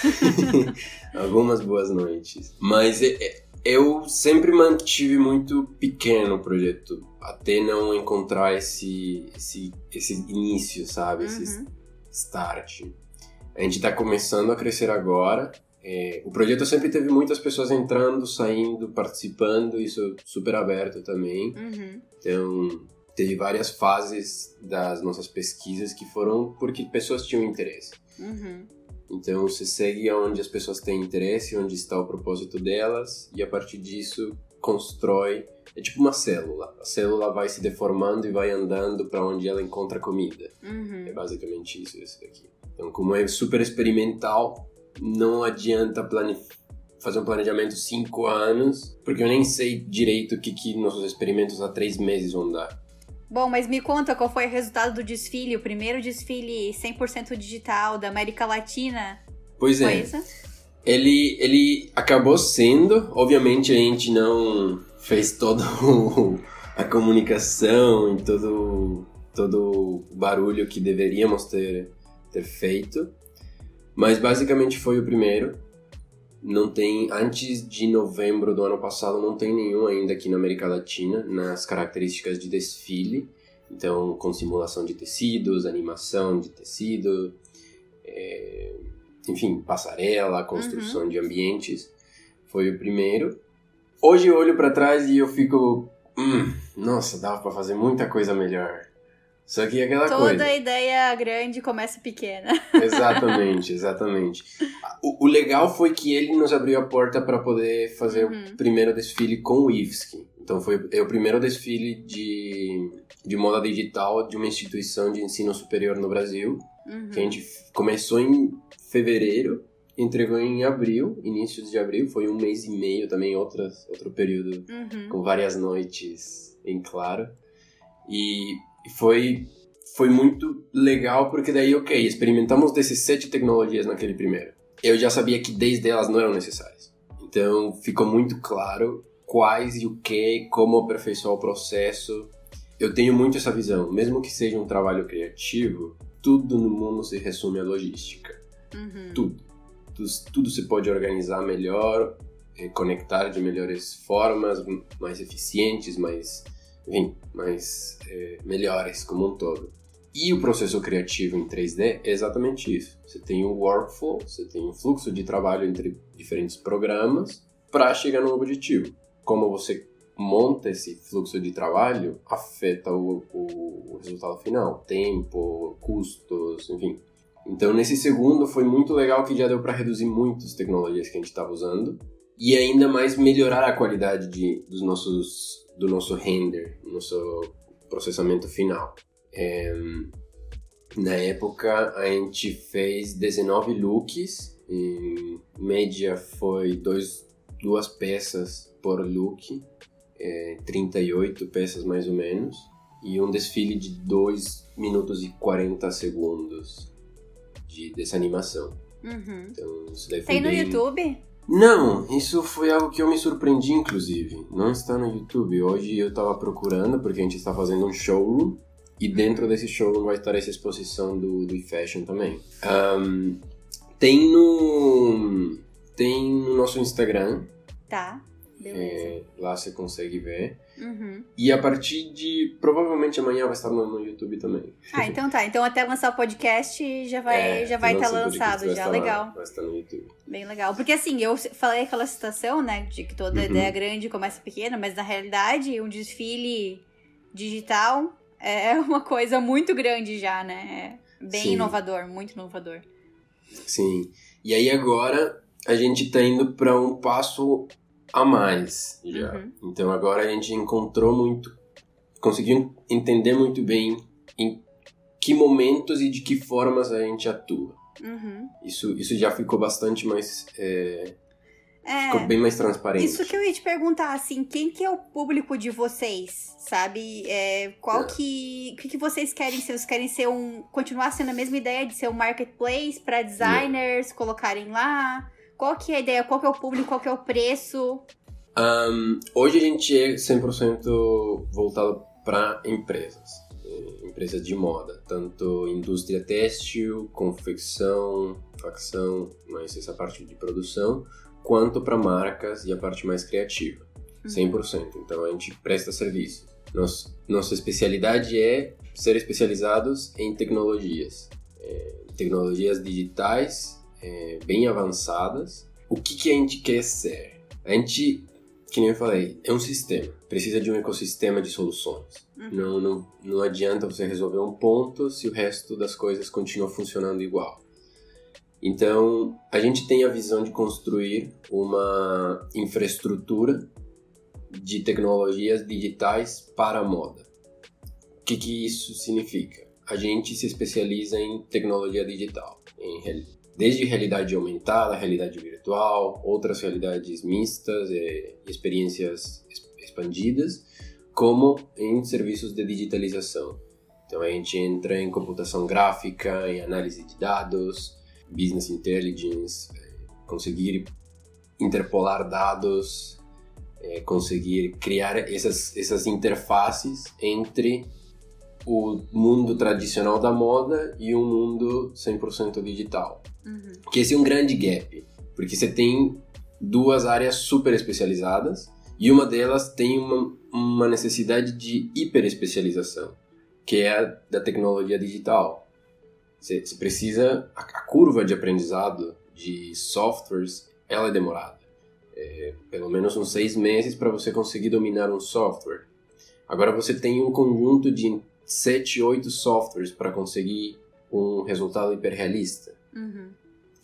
Algumas boas noites. Mas é- é- eu sempre mantive muito pequeno o projeto. Até não encontrar esse, esse, esse início, sabe? Esse Uhum. start. A gente tá começando a crescer agora. É, o projeto sempre teve muitas pessoas entrando, saindo, participando. Isso super aberto também. Uhum. Então, teve várias fases das nossas pesquisas que foram porque pessoas tinham interesse. Uhum. Então, você segue onde as pessoas têm interesse, onde está o propósito delas, e a partir disso constrói. É tipo uma célula. A célula vai se deformando e vai andando para onde ela encontra comida. É Uhum. basicamente isso, esse daqui. Então, como é super experimental, não adianta plane... fazer um planejamento cinco anos, porque eu nem sei direito o que, que nossos experimentos há três meses vão dar. Bom, mas me conta qual foi o resultado do desfile, o primeiro desfile 100% digital da América Latina. Pois é, ele, ele acabou sendo, obviamente a gente não fez toda a comunicação e todo, todo o barulho que deveríamos ter, ter feito, mas basicamente foi o primeiro. Não tem, antes de novembro do ano passado, não tem nenhum ainda aqui na América Latina, nas características de desfile. Então, com simulação de tecidos, animação de tecido, é, enfim, passarela, construção de ambientes. Foi o primeiro. Hoje eu olho para trás e eu fico, hum, nossa, dava para fazer muita coisa melhor. Só que é aquela Toda coisa. ideia grande começa pequena. Exatamente, exatamente. O, o legal foi que ele nos abriu a porta para poder fazer Uhum. o primeiro desfile com o IFSC. Então foi é o primeiro desfile de, de moda digital de uma instituição de ensino superior no Brasil. Uhum. Que a gente começou em fevereiro, entregou em abril, início de abril. Foi um mês e meio também, outras, outro período Uhum. com várias noites em claro. E foi, foi muito legal porque daí, ok, experimentamos 17 tecnologias naquele primeiro. Eu já sabia que 10 delas não eram necessárias. Então ficou muito claro quais e o que, como aperfeiçoar o processo. Eu tenho muito essa visão. Mesmo que seja um trabalho criativo, tudo no mundo se resume à logística Uhum. tudo. tudo. Tudo se pode organizar melhor, eh, conectar de melhores formas, mais eficientes, mais, enfim, mais eh, melhores como um todo. E o processo criativo em 3D é exatamente isso. Você tem um workflow, você tem um fluxo de trabalho entre diferentes programas para chegar no objetivo. Como você monta esse fluxo de trabalho afeta o, o, o resultado final, tempo, custos, enfim. Então, nesse segundo, foi muito legal que já deu para reduzir muito as tecnologias que a gente estava usando e ainda mais melhorar a qualidade de, dos nossos, do nosso render, nosso processamento final. É, na época, a gente fez 19 looks, em média foi dois, duas peças por look, é, 38 peças mais ou menos, e um desfile de 2 minutos e 40 segundos de, dessa animação. Uhum. Então, isso daí Tem no bem... YouTube? Não, isso foi algo que eu me surpreendi, inclusive. Não está no YouTube. Hoje eu estava procurando, porque a gente está fazendo um showroom, e dentro desse showroom vai estar essa exposição do, do fashion também. Ahn, tem no. Tem no nosso Instagram, Tá. Beleza. é, lá você consegue ver. Uhum. E a partir de. Provavelmente amanhã vai estar no, no YouTube também. Ah, então tá. Então até lançar o podcast já vai É, já vai estar podcast, lançado já. estar lá, Legal. vai estar no YouTube. Bem legal. Porque assim, eu falei aquela citação, né, de que toda Uhum. ideia grande começa pequena, mas na realidade um desfile digital é uma coisa muito grande já, né? É bem Sim. inovador, muito inovador. Sim. E aí agora a gente tá indo para um passo a mais já. Uhum. Então agora a gente encontrou muito, conseguiu entender muito bem em que momentos e de que formas a gente atua. Uhum. Isso, isso já ficou bastante mais é, É. Ficou bem mais transparente. Isso que eu ia te perguntar, assim, quem que é o público de vocês, sabe? É, qual É. que... O que, que vocês querem ser? Vocês querem ser um... Continuar sendo a mesma ideia de ser um marketplace para designers, colocarem lá? Qual que é a ideia? Qual que é o público? Qual que é o preço? Ahn, hoje a gente é 100% voltado para empresas, empresas de moda, tanto indústria têxtil, confecção, facção, mais essa parte de produção, quanto para marcas e a parte mais criativa, 100%. Então a gente presta serviço. Nos, nossa especialidade é ser especializados em tecnologias, eh, tecnologias digitais eh, bem avançadas. O que, que a gente quer ser? A gente que nem eu falei, é um sistema. Precisa de um ecossistema de soluções. Uhum. Não, não, não adianta você resolver um ponto se o resto das coisas continua funcionando igual. Então, a gente tem a visão de construir uma infraestrutura de tecnologias digitais para a moda. O que, que isso significa? A gente se especializa em tecnologia digital, em desde realidade aumentada, realidade virtual, outras realidades mistas e experiências expandidas, como em serviços de digitalização. Então a gente entra em computação gráfica, em análise de dados, business intelligence, eh, conseguir interpolar dados, eh, conseguir criar essas, essas interfaces entre o mundo tradicional da moda e o mundo 100% digital. Uhum. Que esse é um grande gap, porque você tem duas áreas super especializadas e uma delas tem uma, uma necessidade de hiperespecialização, que é a da tecnologia digital. Você, você precisa a, a curva de aprendizado de softwares, ela é demorada. É, pelo menos uns seis meses para você conseguir dominar um software. Agora você tem um conjunto de sete, oito softwares para conseguir um resultado hiperrealista. Uhum.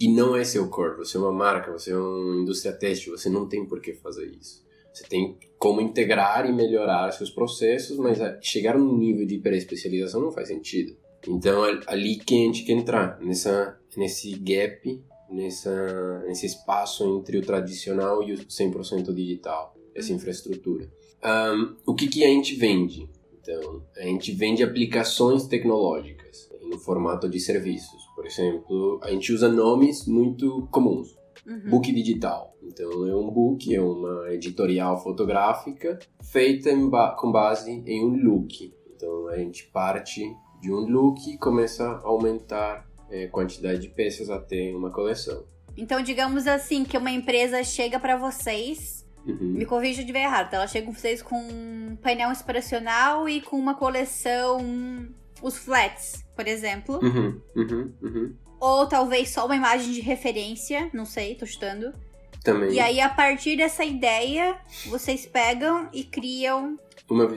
E não é seu core, você é uma marca, você é uma indústria têxtil, você não tem por que fazer isso. Você tem como integrar e melhorar seus processos, mas a- chegar num nível de hiperespecialização não faz sentido. Então é ali que a gente quer entrar, nessa, nesse gap, nessa, nesse espaço entre o tradicional e o 100% digital, essa infraestrutura. Ahn, o que, que a gente vende? Então, a gente vende aplicações tecnológicas no formato de serviços. Por exemplo, a gente usa nomes muito comuns. Uhum. Book digital. Então, é um book, é uma editorial fotográfica feita ba- com base em um look. Então, a gente parte de um look e começa a aumentar a quantidade de peças até uma coleção. Então, digamos assim, que uma empresa chega pra vocês Uhum. Me corrija eu estiver errado. tá? Ela chega com vocês com um painel inspiracional e com uma coleção, os flats, por exemplo. Uhum, uhum, uhum. Ou talvez só uma imagem de referência, não sei, tô chutando. Também E aí, a partir dessa ideia, vocês pegam e criam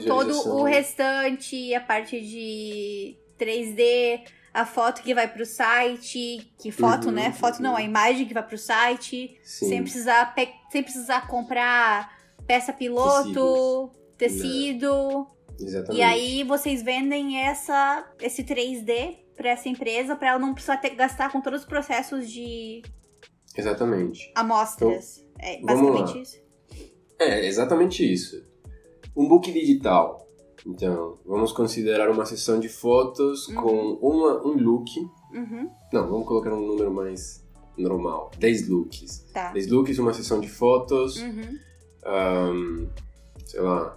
todo o restante, a parte de 3D, a foto que vai pro site, que foto, Uhum, né? Foto não, a imagem que vai pro site, Sim. sem precisar, sem precisar comprar peça piloto, tecido. Exatamente. E aí vocês vendem essa esse 3D pra essa empresa pra ela não precisar ter, gastar com todos os processos de Exatamente. amostras. é Então, vamos basicamente isso. É, exatamente isso. Um book digital. Então, vamos considerar uma sessão de fotos Uhum. com uma, um look. Uhum, Não, vamos colocar um número mais normal. 10 looks. tá. 10 looks, uma sessão de fotos. Uhum, ahn, sei lá.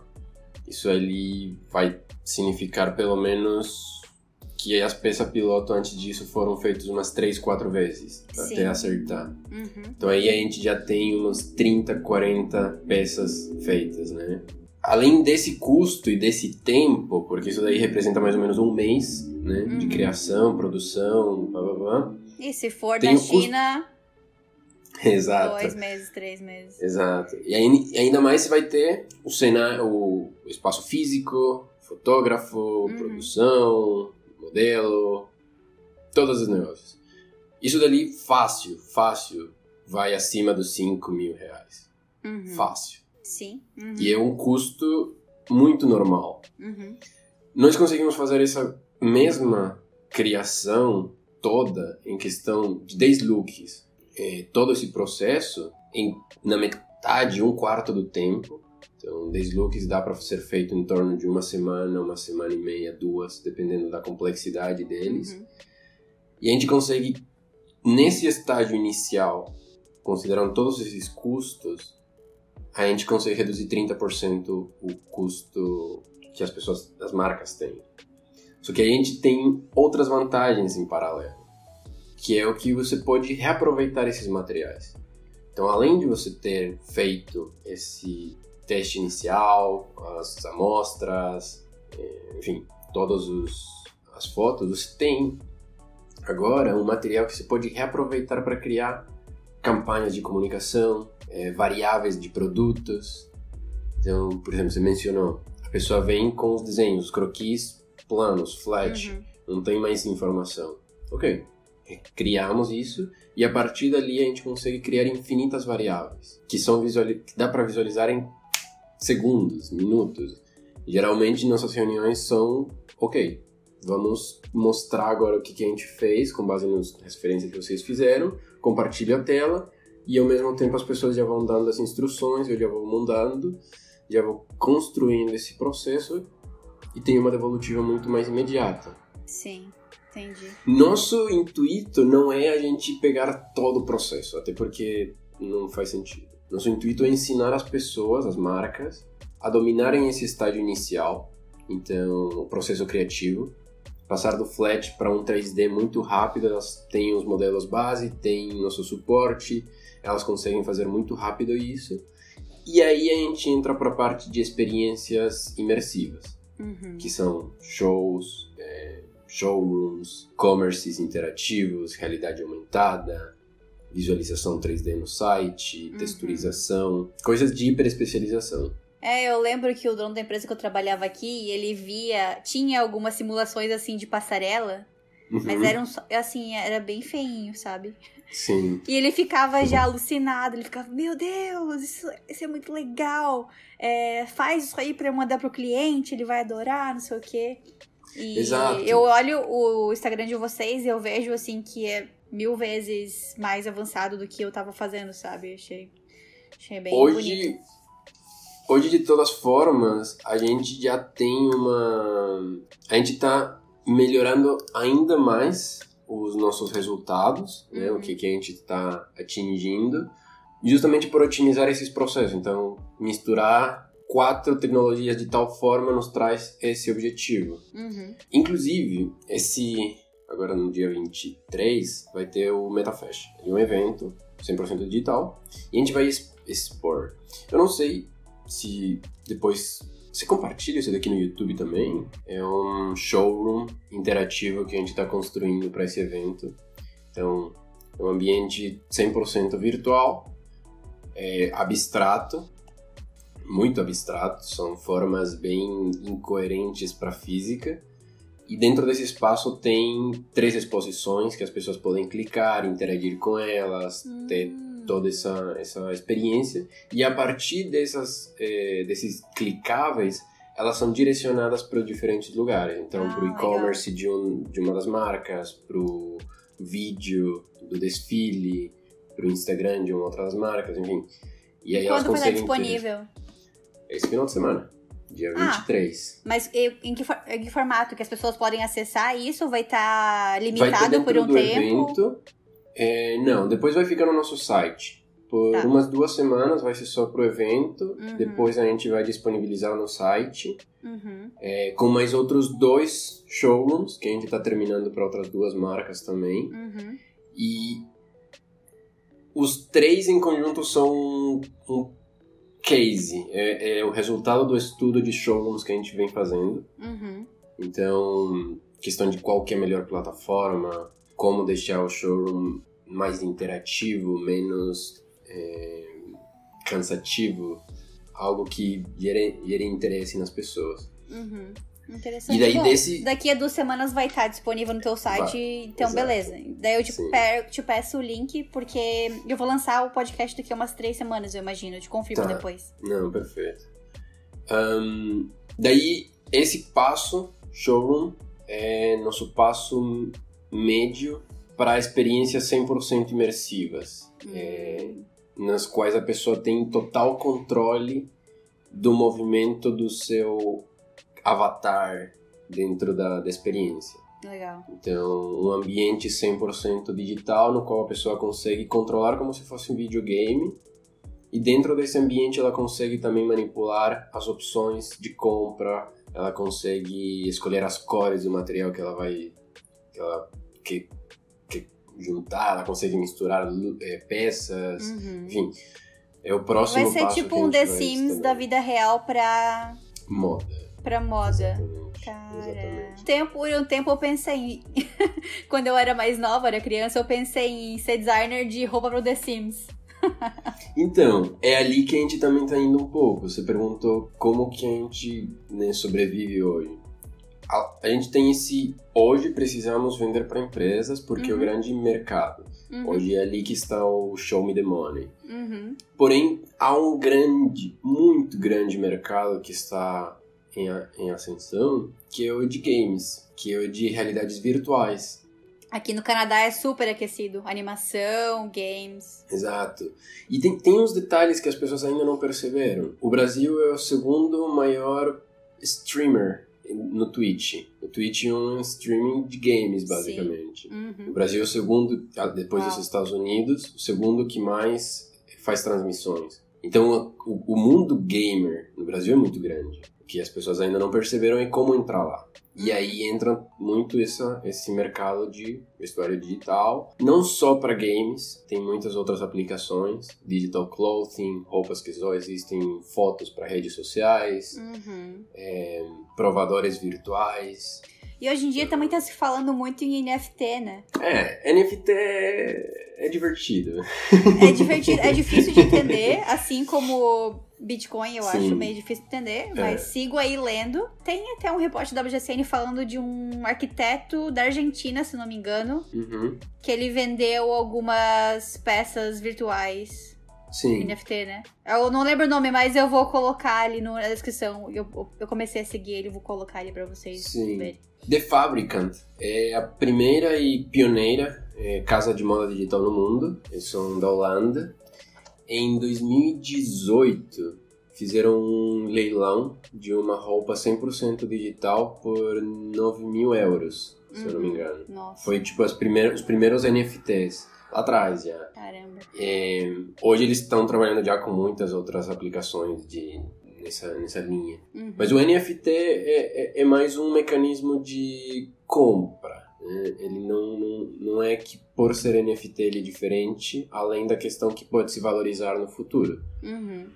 Isso ali vai significar pelo menos que as peças piloto antes disso foram feitas umas 3, 4 vezes. Sim. Até acertar. uhum. Então aí a gente já tem umas 30, 40 peças feitas, né? Além desse custo e desse tempo, porque isso daí representa mais ou menos um mês, né? De Uhum. criação, produção, blá blá blá. E se for da custo- China, Exato. dois meses, três meses. Exato. E e ainda mais você vai ter o cenário, o espaço físico, fotógrafo, Uhum. produção, modelo, todos os negócios. Isso dali, fácil, fácil, vai acima dos 5 mil reais. Uhum. Fácil. Sim. Uhum. E é um custo muito normal. Uhum. Nós conseguimos fazer essa mesma criação toda em questão de 10 looks, eh, todo esse processo em, na metade, um quarto do tempo. Então, deslooks dá para ser feito em torno de uma semana, uma semana e meia, duas, dependendo da complexidade deles. Uhum. E a gente consegue, nesse estágio inicial, considerando todos esses custos, a gente consegue reduzir 30% o custo que as pessoas, as marcas têm. Só que a gente tem outras vantagens em paralelo, que é o que você pode reaproveitar esses materiais. Então, além de você ter feito esse teste inicial, as amostras, eh, enfim, todas os, as fotos, você tem agora um material que você pode reaproveitar para criar campanhas de comunicação, é, variáveis de produtos. Então, por exemplo, você mencionou, a pessoa vem com os desenhos, os croquis planos, flat, Uhum. não tem mais informação. Ok, criamos isso e a partir dali a gente consegue criar infinitas variáveis que são visuali que dá para visualizar em segundos, minutos. Geralmente nossas reuniões são ok. Vamos mostrar agora o que, que a gente fez com base nas referências que vocês fizeram, compartilha a tela e ao mesmo tempo as pessoas já vão dando as instruções, eu já vou mandando, já vou construindo esse processo e tem uma devolutiva muito mais imediata. Sim, entendi. Nosso intuito não é a gente pegar todo o processo, até porque não faz sentido. Nosso intuito é ensinar as pessoas, as marcas, a dominarem esse estágio inicial, então o processo criativo, passar do flat para um 3D muito rápido, elas têm os modelos base, têm nosso suporte, elas conseguem fazer muito rápido isso. E aí a gente entra para a parte de experiências imersivas Uhum. que são shows, é, showrooms, commerces interativos, realidade aumentada, visualização 3D no site, Uhum. texturização, coisas de hiperespecialização. É, eu lembro que o dono da empresa que eu trabalhava aqui, ele via. Tinha algumas simulações assim de passarela, mas Uhum. eram só- assim, era bem feinho, sabe? Sim, E ele ficava já alucinado, ele ficava, meu Deus, isso, isso é muito legal. É, faz isso aí pra eu mandar pro cliente, ele vai adorar, não sei o quê. E Exato. eu olho o Instagram de vocês e eu vejo assim que é mil vezes mais avançado do que eu tava fazendo, sabe? Achei, achei bem hoje, bonito. hoje de todas formas, a gente já tem uma... A gente tá melhorando ainda mais os nossos resultados, né, o que, que a gente está atingindo, justamente por otimizar esses processos. Então, misturar quatro tecnologias de tal forma nos traz esse objetivo. Uhum. Inclusive, esse agora no dia 23 vai ter o MetaFest, é um evento 100% digital, e a gente vai expor. Eu não sei se depois você compartilha isso daqui no YouTube também. É um showroom interativo que a gente está construindo para esse evento. Então, é um ambiente 100% virtual, é abstrato, muito abstrato, são formas bem incoerentes para a física. E dentro desse espaço tem três exposições que as pessoas podem clicar, interagir com elas, ter Hum. Toda essa, essa experiência. E a partir dessas, eh, desses clicáveis, elas são direcionadas para diferentes lugares. Então, Ah, para o e-commerce de, um, de uma das marcas, para o vídeo do desfile, para o Instagram de uma outra das marcas, enfim. E aí elas Quando vai estar conseguem ter- disponível? Esse final de semana, dia Ah. 23. Mas em que, em que formato? Que as pessoas podem acessar isso? Vai estar vai ter limitado dentro por um do tempo? evento. É, não, depois vai ficar no nosso site. Por Tá. umas duas semanas vai ser só pro evento. Uhum. Depois a gente vai disponibilizar no site. Uhum. é, com mais outros dois showrooms, que a gente está terminando para outras duas marcas também. Uhum. E os três em conjunto são um, um case. É, é o resultado do estudo de showrooms que a gente vem fazendo. Uhum. Então, questão de qual que é a melhor plataforma, como deixar o showroom mais interativo, menos é, cansativo, algo que gere, gere interesse nas pessoas. Uhum. Interessante. E daí Bom, desse- Daqui a duas semanas vai estar disponível no teu site, então exato. beleza. Daí eu te, Sim. pe- te peço o link, porque eu vou lançar o podcast daqui a umas três semanas, eu imagino. Eu te confirmo Tá. depois. Não, perfeito. Ahn, daí, esse passo, showroom, é nosso passo médio para experiências 100% imersivas. É, nas quais a pessoa tem total controle do movimento do seu avatar dentro da, da experiência. Legal. Então, um ambiente 100% digital no qual a pessoa consegue controlar como se fosse um videogame. E dentro desse ambiente ela consegue também manipular as opções de compra, ela consegue escolher as cores do material que ela vai que ela que, que juntar, ela consegue misturar é, peças, Uhum. enfim. É o próximo Vai ser passo tipo um The Sims da vida real pra, moda. pra moda. Exatamente. Cara. Exatamente. Tempo, por um tempo eu pensei em. Quando eu era mais nova, era criança, eu pensei em ser designer de roupa pro The Sims. Então, é ali que a gente também tá indo um pouco. Você perguntou como que a gente né, sobrevive hoje. A, a gente tem esse. Hoje precisamos vender para empresas porque é o Uhum. grande mercado. Uhum. Hoje é ali que está o show me the money. Uhum. Porém, há um grande, muito grande mercado que está em, em ascensão, que é o de games, que é o de realidades virtuais. Aqui no Canadá é super aquecido. Animação, games. Exato. E tem, tem uns detalhes que as pessoas ainda não perceberam. O Brasil é o segundo maior streamer no Twitch. O Twitch é um streaming de games, basicamente. O Uhum. Brasil é o segundo, ah, depois Uau. dos Estados Unidos, o segundo que mais faz transmissões. Então, o, o mundo gamer no Brasil é muito grande. Que as pessoas ainda não perceberam é como entrar lá. E Uhum. aí entra muito essa, esse mercado de vestuário digital, não só para games, tem muitas outras aplicações, digital clothing, roupas que só existem, fotos para redes sociais, Uhum. provadores virtuais. E hoje em dia também tá se falando muito em NFT, né? É, NFT é, é divertido. É divertido, é difícil de entender, assim como Bitcoin, eu Sim. acho meio difícil de entender, mas sigo aí lendo. Tem até um repórter da WGCN falando de um arquiteto da Argentina, se não me engano, Uhum. que ele vendeu algumas peças virtuais Sim. NFT, né? Eu não lembro o nome, mas eu vou colocar ali na descrição. Eu, eu comecei a seguir ele, vou colocar ali pra vocês Sim. verem. The Fabricant é a primeira e pioneira é, casa de moda digital no mundo. Eles são da Holanda. Em 2018, fizeram um leilão de uma roupa 100% digital por 9 mil euros, se eu não me Uhum. engano. Nossa, Foi tipo as primeiras, os primeiros NFTs. Lá atrás já. caramba. É, hoje eles estão trabalhando já com muitas outras aplicações de, nessa, nessa linha. Uhum. Mas o NFT é, é, é mais um mecanismo de compra. Né? Ele não, não, não é que por ser NFT ele é diferente, além da questão que pode se valorizar no futuro. Uhum.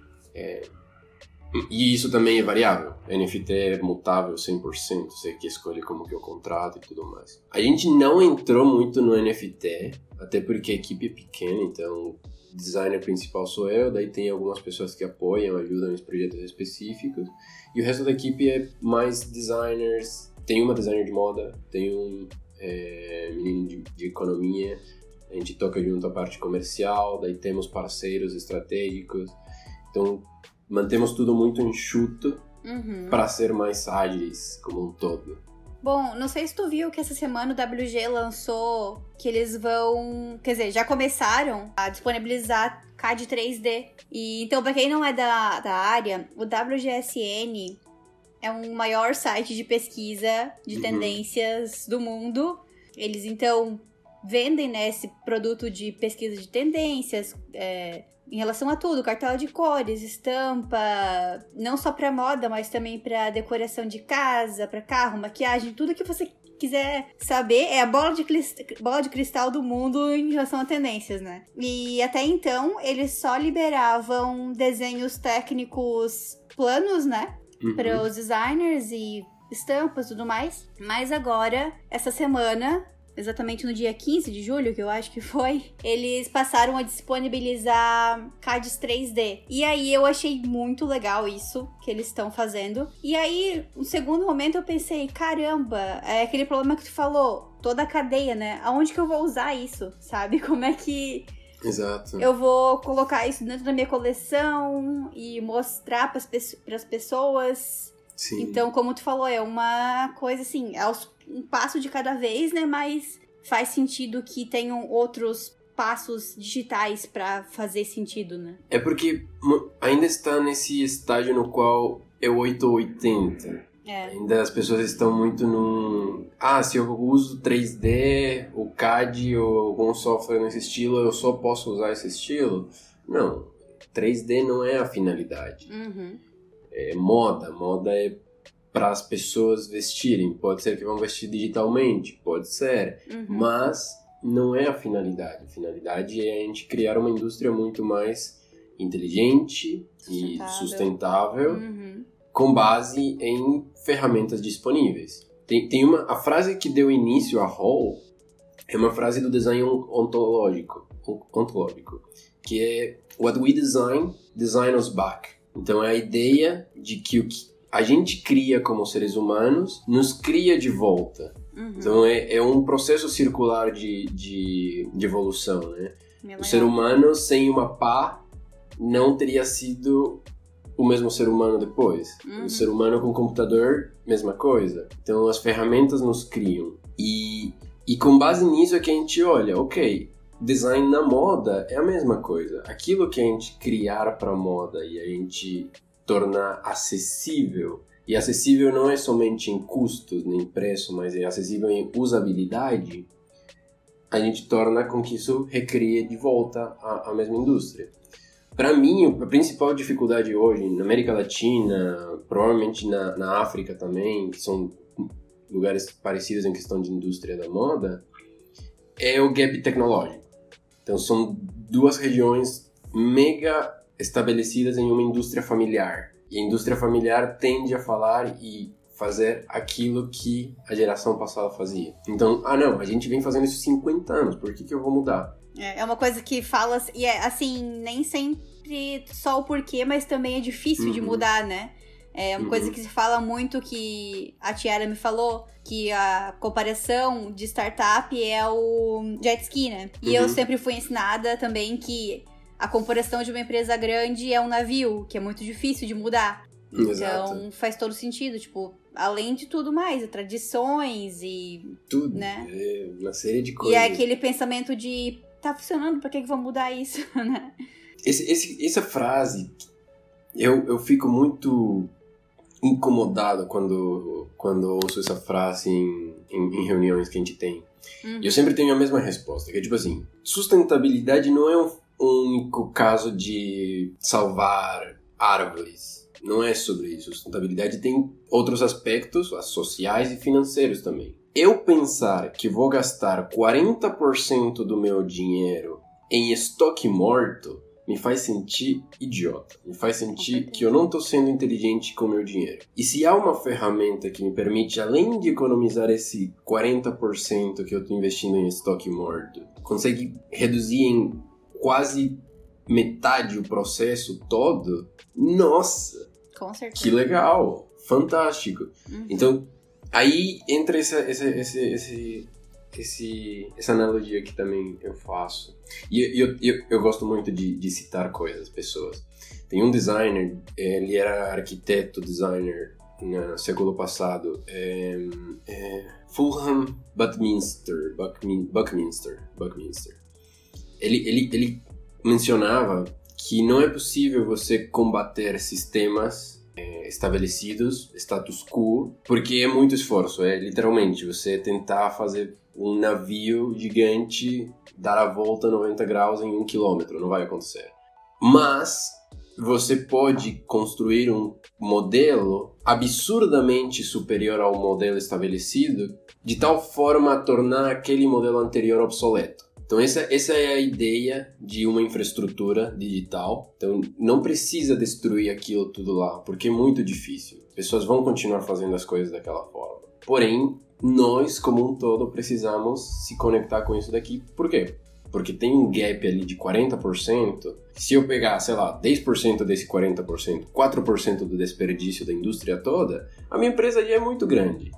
E isso também é variável. NFT é mutável 100%, você que escolhe como que é o contrato e tudo mais. A gente não entrou muito no NFT, até porque a equipe é pequena, então o designer principal sou eu, daí tem algumas pessoas que apoiam, ajudam em projetos específicos, e o resto da equipe é mais designers, tem uma designer de moda, tem um é, menino de, de economia, a gente toca junto a parte comercial, daí temos parceiros estratégicos, então mantemos tudo muito enxuto Uhum. para ser mais ágeis como um todo. Bom, não sei se tu viu que essa semana o WG lançou que eles vão. Quer dizer, já começaram a disponibilizar CAD 3D. E então, pra quem não é da, da área, o WGSN é um maior site de pesquisa de Uhum. tendências do mundo. Eles então vendem né, esse produto de pesquisa de tendências. é, em relação a tudo, cartela de cores, estampa, não só pra moda, mas também pra decoração de casa, pra carro, maquiagem, tudo que você quiser saber é a bola de, clis- bola de cristal do mundo em relação a tendências, né? E até então eles só liberavam desenhos técnicos planos, né? Uhum. para os designers e estampas e tudo mais. Mas agora, essa semana, exatamente no dia 15 de julho, que eu acho que foi, eles passaram a disponibilizar CADs 3D. E aí eu achei muito legal isso que eles estão fazendo. E aí, no segundo momento, eu pensei, caramba, é aquele problema que tu falou. Toda a cadeia, né? Aonde que eu vou usar isso? Sabe? Como é que Exato. eu vou colocar isso dentro da minha coleção e mostrar para as pessoas. Sim. Então, como tu falou, é uma coisa assim, é um passo de cada vez, né? Mas faz sentido que tenham outros passos digitais para fazer sentido, né? É porque ainda está nesse estágio no qual é 880. É. Ainda as pessoas estão muito num. Ah, se eu uso 3D, o CAD ou algum software nesse estilo, eu só posso usar esse estilo? Não. 3D não é a finalidade. Uhum. É moda. Moda é para as pessoas vestirem. Pode ser que vão vestir digitalmente, pode ser. Uhum. Mas não é a finalidade. A finalidade é a gente criar uma indústria muito mais inteligente Sustentável. e sustentável Uhum. com base em ferramentas disponíveis. Tem, tem uma a frase que deu início a Hall é uma frase do design on- ontológico, on- ontológico, que é what we design design us back. Então é a ideia de que o que a gente cria como seres humanos nos cria de volta. Uhum. Então é, é um processo circular de, de, de evolução, né? Bem O legal. ser humano sem uma pá não teria sido o mesmo ser humano depois. Uhum. O ser humano com computador, mesma coisa. Então as ferramentas nos criam. E, e com base nisso é que a gente olha, ok, design na moda é a mesma coisa. Aquilo que a gente criar para moda e a gente tornar acessível. E acessível não é somente em custos nem preço, mas é acessível em usabilidade a gente torna com que isso recrie de volta a, a mesma indústria. Para mim, a principal dificuldade hoje na América Latina, provavelmente na, na África também, que são lugares parecidos em questão de indústria da moda, é o gap tecnológico. Então, são duas regiões mega estabelecidas em uma indústria familiar. E a indústria familiar tende a falar e fazer aquilo que a geração passada fazia. Então, ah não, a gente vem fazendo isso 50 anos, por que, que eu vou mudar? É, é uma coisa que fala, e é assim, nem sempre só o porquê, mas também é difícil de Uhum. mudar, né? É uma Uhum. coisa que se fala muito que a Tiara me falou, que a comparação de startup é o jet ski, né? E eu Uhum. sempre fui ensinada também que a comparação de uma empresa grande é um navio, que é muito difícil de mudar. Então Exato. faz todo sentido, tipo, além de tudo mais, tradições e Tudo. né? É uma série de E coisas. é aquele pensamento de tá funcionando, por que, que vão mudar isso, né? Esse, esse- essa frase, eu, eu fico muito incomodado quando, quando ouço essa frase em, em, em reuniões que a gente tem. Uhum. E eu sempre tenho a mesma resposta, que é tipo assim, sustentabilidade não é um único caso de salvar árvores. Não é sobre isso. Sustentabilidade tem outros aspectos, as sociais e financeiros também. Eu pensar que vou gastar 40% do meu dinheiro em estoque morto me faz sentir idiota. Me faz sentir que eu não estou sendo inteligente com o meu dinheiro. E se há uma ferramenta que me permite, além de economizar esse 40% que eu estou investindo em estoque morto, consegue reduzir em quase metade o processo todo, nossa, Com certeza. que legal, fantástico. Uhum. Então, aí entra essa, essa, esse, essa analogia que também eu faço. E eu, eu, eu gosto muito de, de citar coisas, pessoas. Tem um designer, ele era arquiteto, designer no século passado, é, é, Fulham Buckminster, Buckmin, Buckminster, Buckminster. Ele, ele, ele mencionava que não é possível você combater sistemas é, estabelecidos, status quo, porque é muito esforço. É literalmente você tentar fazer um navio gigante dar a volta 90 graus em um quilômetro. Não vai acontecer. Mas você pode construir um modelo absurdamente superior ao modelo estabelecido, de tal forma a tornar aquele modelo anterior obsoleto. Então essa, essa é a ideia de uma infraestrutura digital. Então não precisa destruir aquilo tudo lá, porque é muito difícil. Pessoas vão continuar fazendo as coisas daquela forma. Porém, nós como um todo precisamos se conectar com isso daqui. Por quê? Porque tem um gap ali de 40%. Se eu pegar, sei lá, 10% desse 40%, 4% do desperdício da indústria toda, a minha empresa já é muito grande.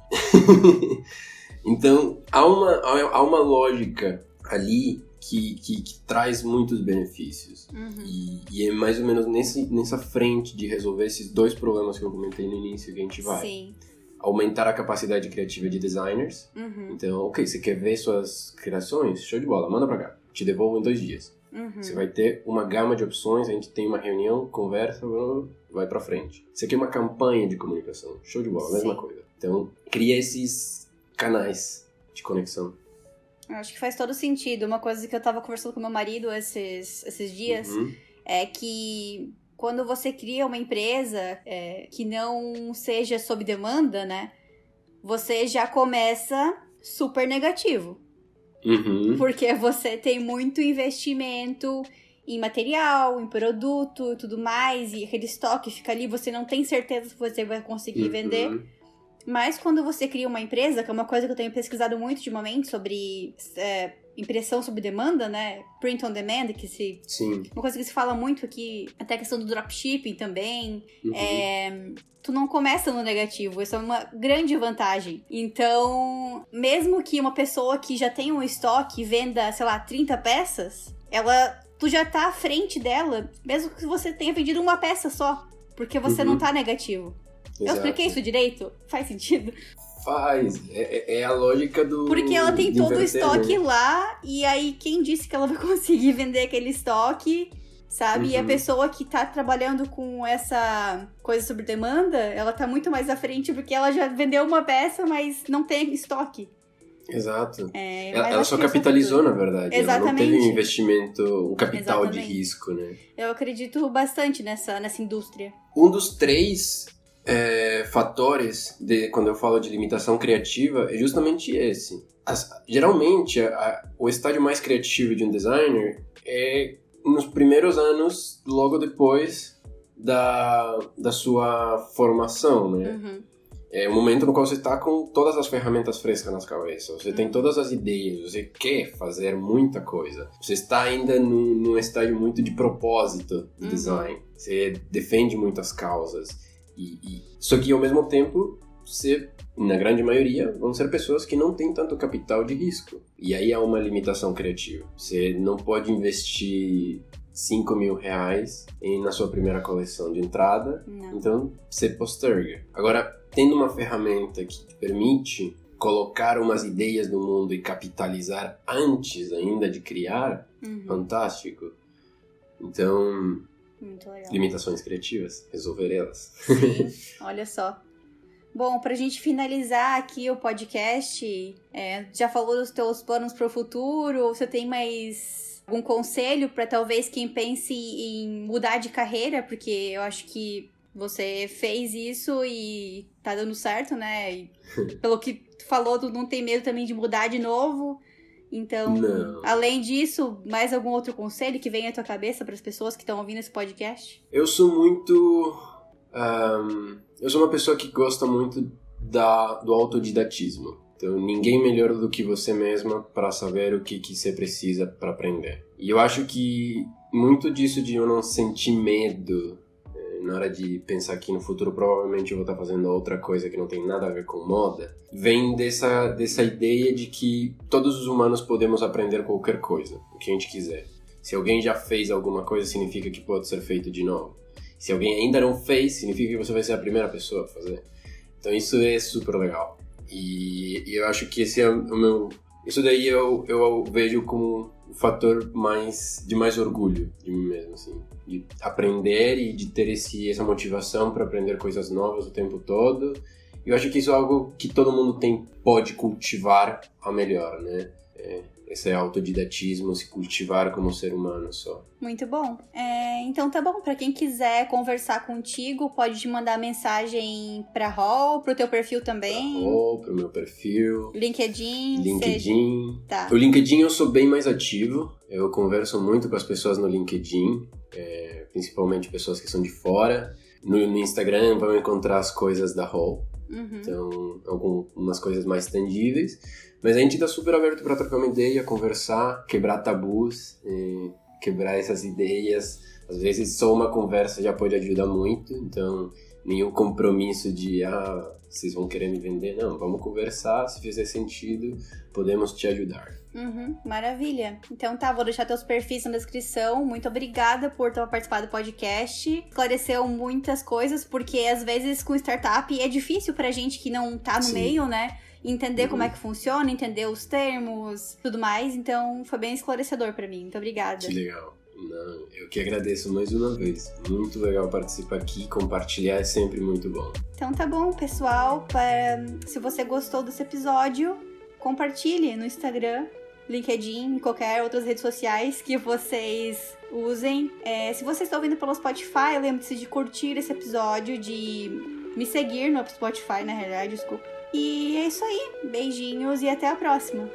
então, há uma, há uma lógica ali que, que, que traz muitos benefícios. Uhum. E, e é mais ou menos nesse, nessa frente de resolver esses dois problemas que eu comentei no início que a gente vai. Sim. Aumentar a capacidade criativa de designers. Uhum. Então, ok, você quer ver suas criações? Show de bola, manda pra cá. te devolvo em dois dias. Uhum. Você vai ter uma gama de opções, a gente tem uma reunião, conversa, vai pra frente. Você quer uma campanha de comunicação, show de bola, mesma Sim. coisa. Então, cria esses canais de conexão. Acho que faz todo sentido. Uma coisa que eu tava conversando com meu marido esses, esses dias Uhum. é que quando você cria uma empresa é, que não seja sob demanda, né? Você já começa super negativo. Uhum. Porque você tem muito investimento em material, em produto e tudo mais, e aquele estoque fica ali, você não tem certeza se você vai conseguir Uhum. vender. Mas quando você cria uma empresa, que é uma coisa que eu tenho pesquisado muito ultimamente sobre é, impressão sob demanda, né? Print on demand, que se. Sim. Uma coisa que se fala muito aqui, até a questão do dropshipping também. Uhum. É, tu não começa no negativo, isso é uma grande vantagem. Então, mesmo que uma pessoa que já tem um estoque venda, sei lá, 30 peças, ela. Tu já tá à frente dela, mesmo que você tenha vendido uma peça só. Porque você Uhum. não tá negativo. Eu Exato. expliquei isso direito? Faz sentido? Faz. É, é- é a lógica do. Porque ela tem de todo o estoque né? lá, e aí quem disse que ela vai conseguir vender aquele estoque, sabe? E a Uhum. pessoa que tá trabalhando com essa coisa sobre demanda, ela tá muito mais à frente porque ela já vendeu uma peça, mas não tem estoque. Exato. É, Ela, ela só capitalizou, na verdade. Ela não Exatamente. teve um investimento, um capital de Exatamente. risco, né? Eu acredito bastante nessa, nessa indústria. Um dos três é, fatores de quando eu falo de limitação criativa é justamente esse. As- geralmente, a- a- o estágio mais criativo de um designer é nos primeiros anos, logo depois da, da sua formação, né? Uhum. É o momento no qual você está com todas as ferramentas frescas nas cabeças. Você tem Uhum. todas as ideias, você quer fazer muita coisa. Você está ainda num, num estágio muito de propósito de Uhum. design. Você defende muitas causas. E, e- Só que ao mesmo tempo, você, na grande maioria, vão ser pessoas que não têm tanto capital de risco. E aí há uma limitação criativa. Você não pode investir 5 mil reais em, na sua primeira coleção de entrada Não. então, você posterga. Agora, tendo uma ferramenta que te permite colocar umas ideias no mundo e capitalizar antes ainda de criar, Uhum. fantástico. Então, Muito legal. limitações criativas, resolver elas. Sim, olha só. Bom, pra gente finalizar aqui o podcast, é, já falou dos teus planos pro futuro? Você tem mais algum conselho pra talvez quem pense em mudar de carreira? Porque eu acho que você fez isso e tá dando certo, né? E pelo que tu falou, tu não tem medo também de mudar de novo. Então, Não. além disso, mais algum outro conselho que vem à tua cabeça para as pessoas que estão ouvindo esse podcast? Eu sou muito. ahn, eu sou uma pessoa que gosta muito da, do autodidatismo. Então, ninguém melhor do que você mesma para saber o que, que você precisa para aprender. E eu acho que muito disso de eu não sentir medo na hora de pensar que no futuro provavelmente eu vou estar fazendo outra coisa que não tem nada a ver com moda, vem dessa, dessa ideia de que todos os humanos podemos aprender qualquer coisa, o que a gente quiser. Se alguém já fez alguma coisa, significa que pode ser feito de novo. Se alguém ainda não fez, significa que você vai ser a primeira pessoa a fazer. Então isso é super legal. E, e eu acho que esse é o meu. Isso daí eu, eu vejo como o fator mais de mais orgulho de mim mesmo, assim, de aprender e de ter esse, essa motivação para aprender coisas novas o tempo todo. E eu acho que isso é algo que todo mundo tem pode cultivar a melhor, né? É, esse autodidatismo, se cultivar como ser humano só. Muito bom. É, então tá bom. Pra quem quiser conversar contigo, pode te mandar mensagem pra Hall, pro teu perfil também. Ou pro meu perfil, LinkedIn. Seja... LinkedIn. Tá. O LinkedIn eu sou bem mais ativo. Eu converso muito com as pessoas no LinkedIn, é, principalmente pessoas que são de fora. No, no Instagram vão encontrar as coisas da Hall, Uhum. então algumas coisas mais tangíveis. Mas a gente tá super aberto para trocar uma ideia, conversar, quebrar tabus, quebrar essas ideias. Às vezes só uma conversa já pode ajudar muito, então nenhum compromisso de ah, vocês vão querer me vender. Não, vamos conversar, se fizer sentido, podemos te ajudar. Uhum, maravilha. Então tá, vou deixar teus perfis na descrição. Muito obrigada por ter participado do podcast. Esclareceu muitas coisas, porque às vezes com startup é difícil pra gente que não tá no Sim. meio, né? Entender Uhum. como é que funciona, entender os termos, tudo mais. Então, foi bem esclarecedor pra mim. Muito obrigada. Que legal. Não, eu que agradeço mais uma vez. Muito legal participar aqui. Compartilhar é sempre muito bom. Então tá bom, pessoal. Para... Se você gostou desse episódio, compartilhe no Instagram, LinkedIn, em qualquer outras redes sociais que vocês usem. É, se você está ouvindo pelo Spotify, lembre-se de curtir esse episódio, de me seguir no Spotify, na realidade, desculpa. E é isso aí. Beijinhos e até a próxima.